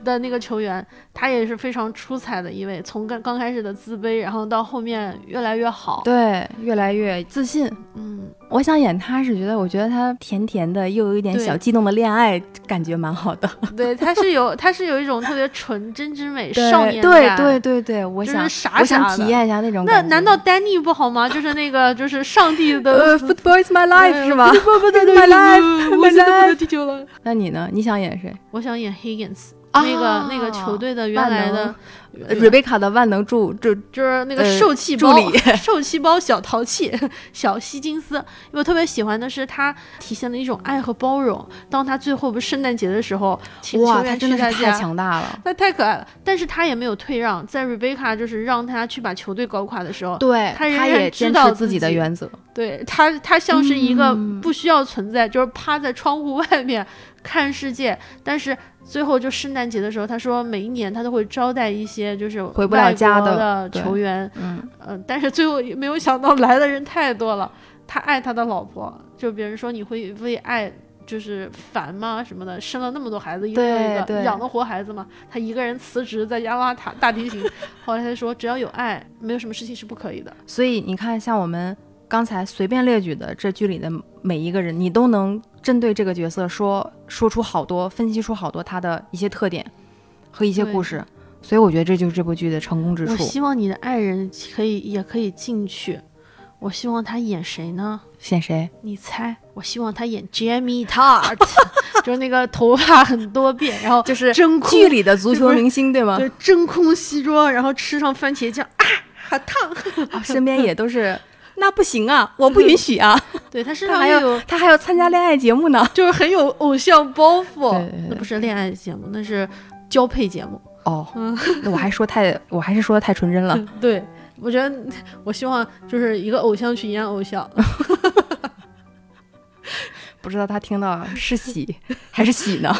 的那个球员，他也是非常出彩的一位。从刚刚开始的自卑，然后到后面越来越好。对，越来越自信。嗯，我想演他是觉得，我觉得他甜甜的，又有一点小激动的恋爱，感觉蛮好的。对，他是有他是有一种特别纯真之美、少年对感。对对对，我就是想傻我想体验一下那种那。难道丹尼不好吗？就是那个，就是上帝的呃，Football is my life 是吗？不不对对 My life, 我 my 现在不 life 能踢球了。那你呢？你想演谁？我想演 Higgins，那个那个球队的原来的呃瑞贝卡的万能助就就是那个呃受气包，助理受气包小淘气，小希金斯。我特别喜欢的是他体现了一种爱和包容。当他最后不是圣诞节的时候，请哇，他真的是太强大了。那太可爱了。但是他也没有退让，在 Rebecca 就是让他去把球队搞垮的时候，对，他仍然也坚知道持自己的原则。对他，他像是一个嗯不需要存在，就是趴在窗户外面看世界。但是最后就圣诞节的时候，他说每一年他都会招待一些就是回不了家的球员，嗯，呃，但是最后也没有想到来的人太多了。他爱他的老婆，就别人说你会为爱就是烦吗什么的，生了那么多孩子，一个一个养得活孩子吗？他一个人辞职在家拉塔大提琴，后来他说只要有爱，没有什么事情是不可以的。所以你看，像我们刚才随便列举的这剧里的每一个人，你都能针对这个角色说说出好多，分析出好多他的一些特点和一些故事。所以我觉得这就是这部剧的成功之处我处。希望你的爱人可以也可以进去。我希望他演谁呢？选谁？你猜？我希望他演 Jamie Tart，就是那个头发很多变，然后就是真空剧里的足球明星，对吗？对真空西装，然后吃上番茄酱啊，好烫！啊身边也都是，那不行啊，我不允许啊。对他身上还有有他还要参加恋爱节目呢。就是很有偶像包袱，对对对那不是恋爱节目，那是交配节目。哦，那我还说太，我还是说的太纯真了。对，我觉得我希望就是一个偶像去演偶像。不知道他听到是喜还是喜呢？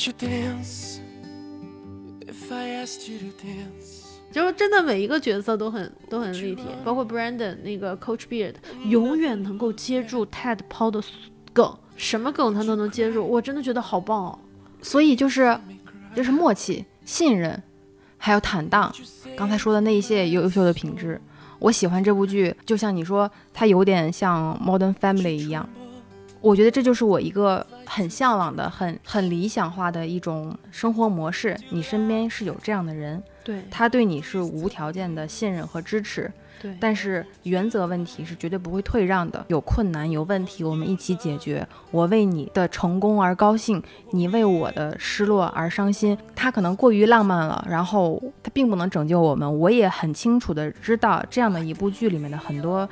Would you dance if I asked you to dance? 就是真的每一个角色都很都很立体，包括 Brandon 那个 Coach Beard，永远能够接住 Ted 抛的梗，什么梗他都能接住，我真的觉得好棒哦。所以就是就是默契、信任，还有坦荡。刚才说的那一些优秀的品质，我喜欢这部剧，就像你说，它有点像 Modern Family 一样。我觉得这就是我一个很向往的、很很理想化的一种生活模式。你身边是有这样的人，对他对你是无条件的信任和支持，对，但是原则问题是绝对不会退让的。有困难有问题，我们一起解决。我为你的成功而高兴，你为我的失落而伤心。他可能过于浪漫了，然后他并不能拯救我们。我也很清楚的知道，这样的一部剧里面的很多。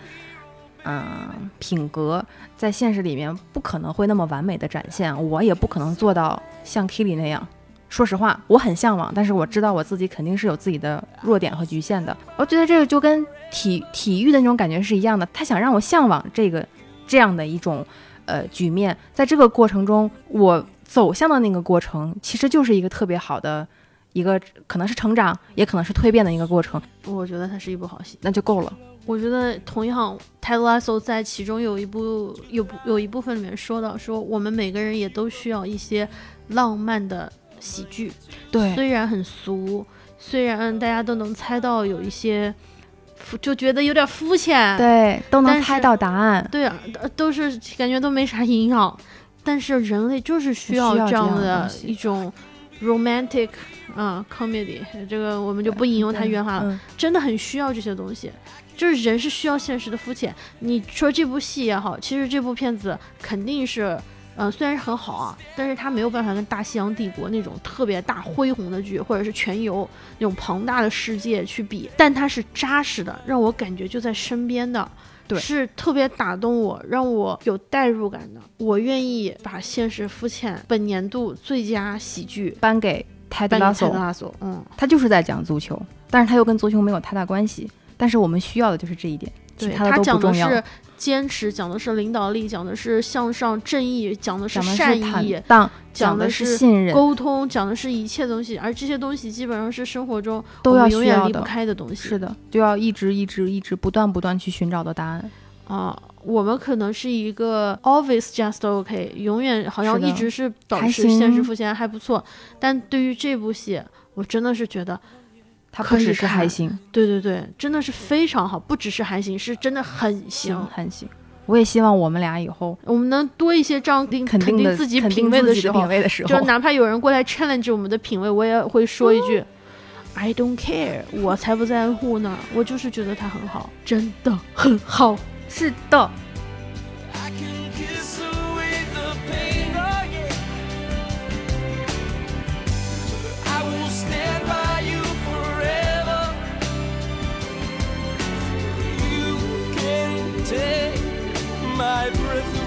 嗯，品格在现实里面不可能会那么完美的展现，我也不可能做到像 Kili 那样。说实话，我很向往，但是我知道我自己肯定是有自己的弱点和局限的。我觉得这个就跟体体育的那种感觉是一样的，他想让我向往这个这样的一种呃局面，在这个过程中，我走向的那个过程，其实就是一个特别好的一个可能是成长，也可能是蜕变的一个过程，我觉得它是一部好戏。那就够了。我觉得同样，Ted Lasso 在其中有一部有部有一部分里面说到，说我们每个人也都需要一些浪漫的喜剧，对，虽然很俗，虽然大家都能猜到有一些，肤就觉得有点肤浅，对，都能猜到答案。对啊，呃都是感觉都没啥营养，但是人类就是需要这样的一种 romantic 啊、comedy，这个我们就不引用它原话了，嗯，真的很需要这些东西。就是人是需要现实的肤浅。你说这部戏也好，其实这部片子肯定是，嗯，虽然是很好啊，但是它没有办法跟《大西洋帝国》那种特别大恢宏的剧，或者是《全游》那种庞大的世界去比，但它是扎实的，让我感觉就在身边的。对是特别打动我，让我有代入感的。我愿意把现实肤浅本年度最佳喜剧颁给泰德拉索拉索。嗯，他就是在讲足球，但是他又跟足球没有太大关系。但是我们需要的就是这一点，其对，他的他讲的都不重要。是坚持，讲的是领导力，讲的是向上正义，讲的是善意，荡，讲的讲的是是信任，沟通，讲的是一切东西，而这些东西基本上是生活中都要永远离不。开的东西。是的，就要一直一直一直不断不断去寻找的答案。啊，我们可能是一个 always just okay，永远好像一直是保还持现实浮现还不错，但对于这部戏，我真的是觉得，它不只是还行，对对对，真的是非常好，不只是还行，是真的很行行。还行。我也希望我们俩以后我们能多一些这样定肯定自己品味时候品，味的时候，就哪怕有人过来 challenge 我们的品味，我也会说一句。I don't care，我才不在乎呢，我就是觉得它很好，真的很好。是的，take my breath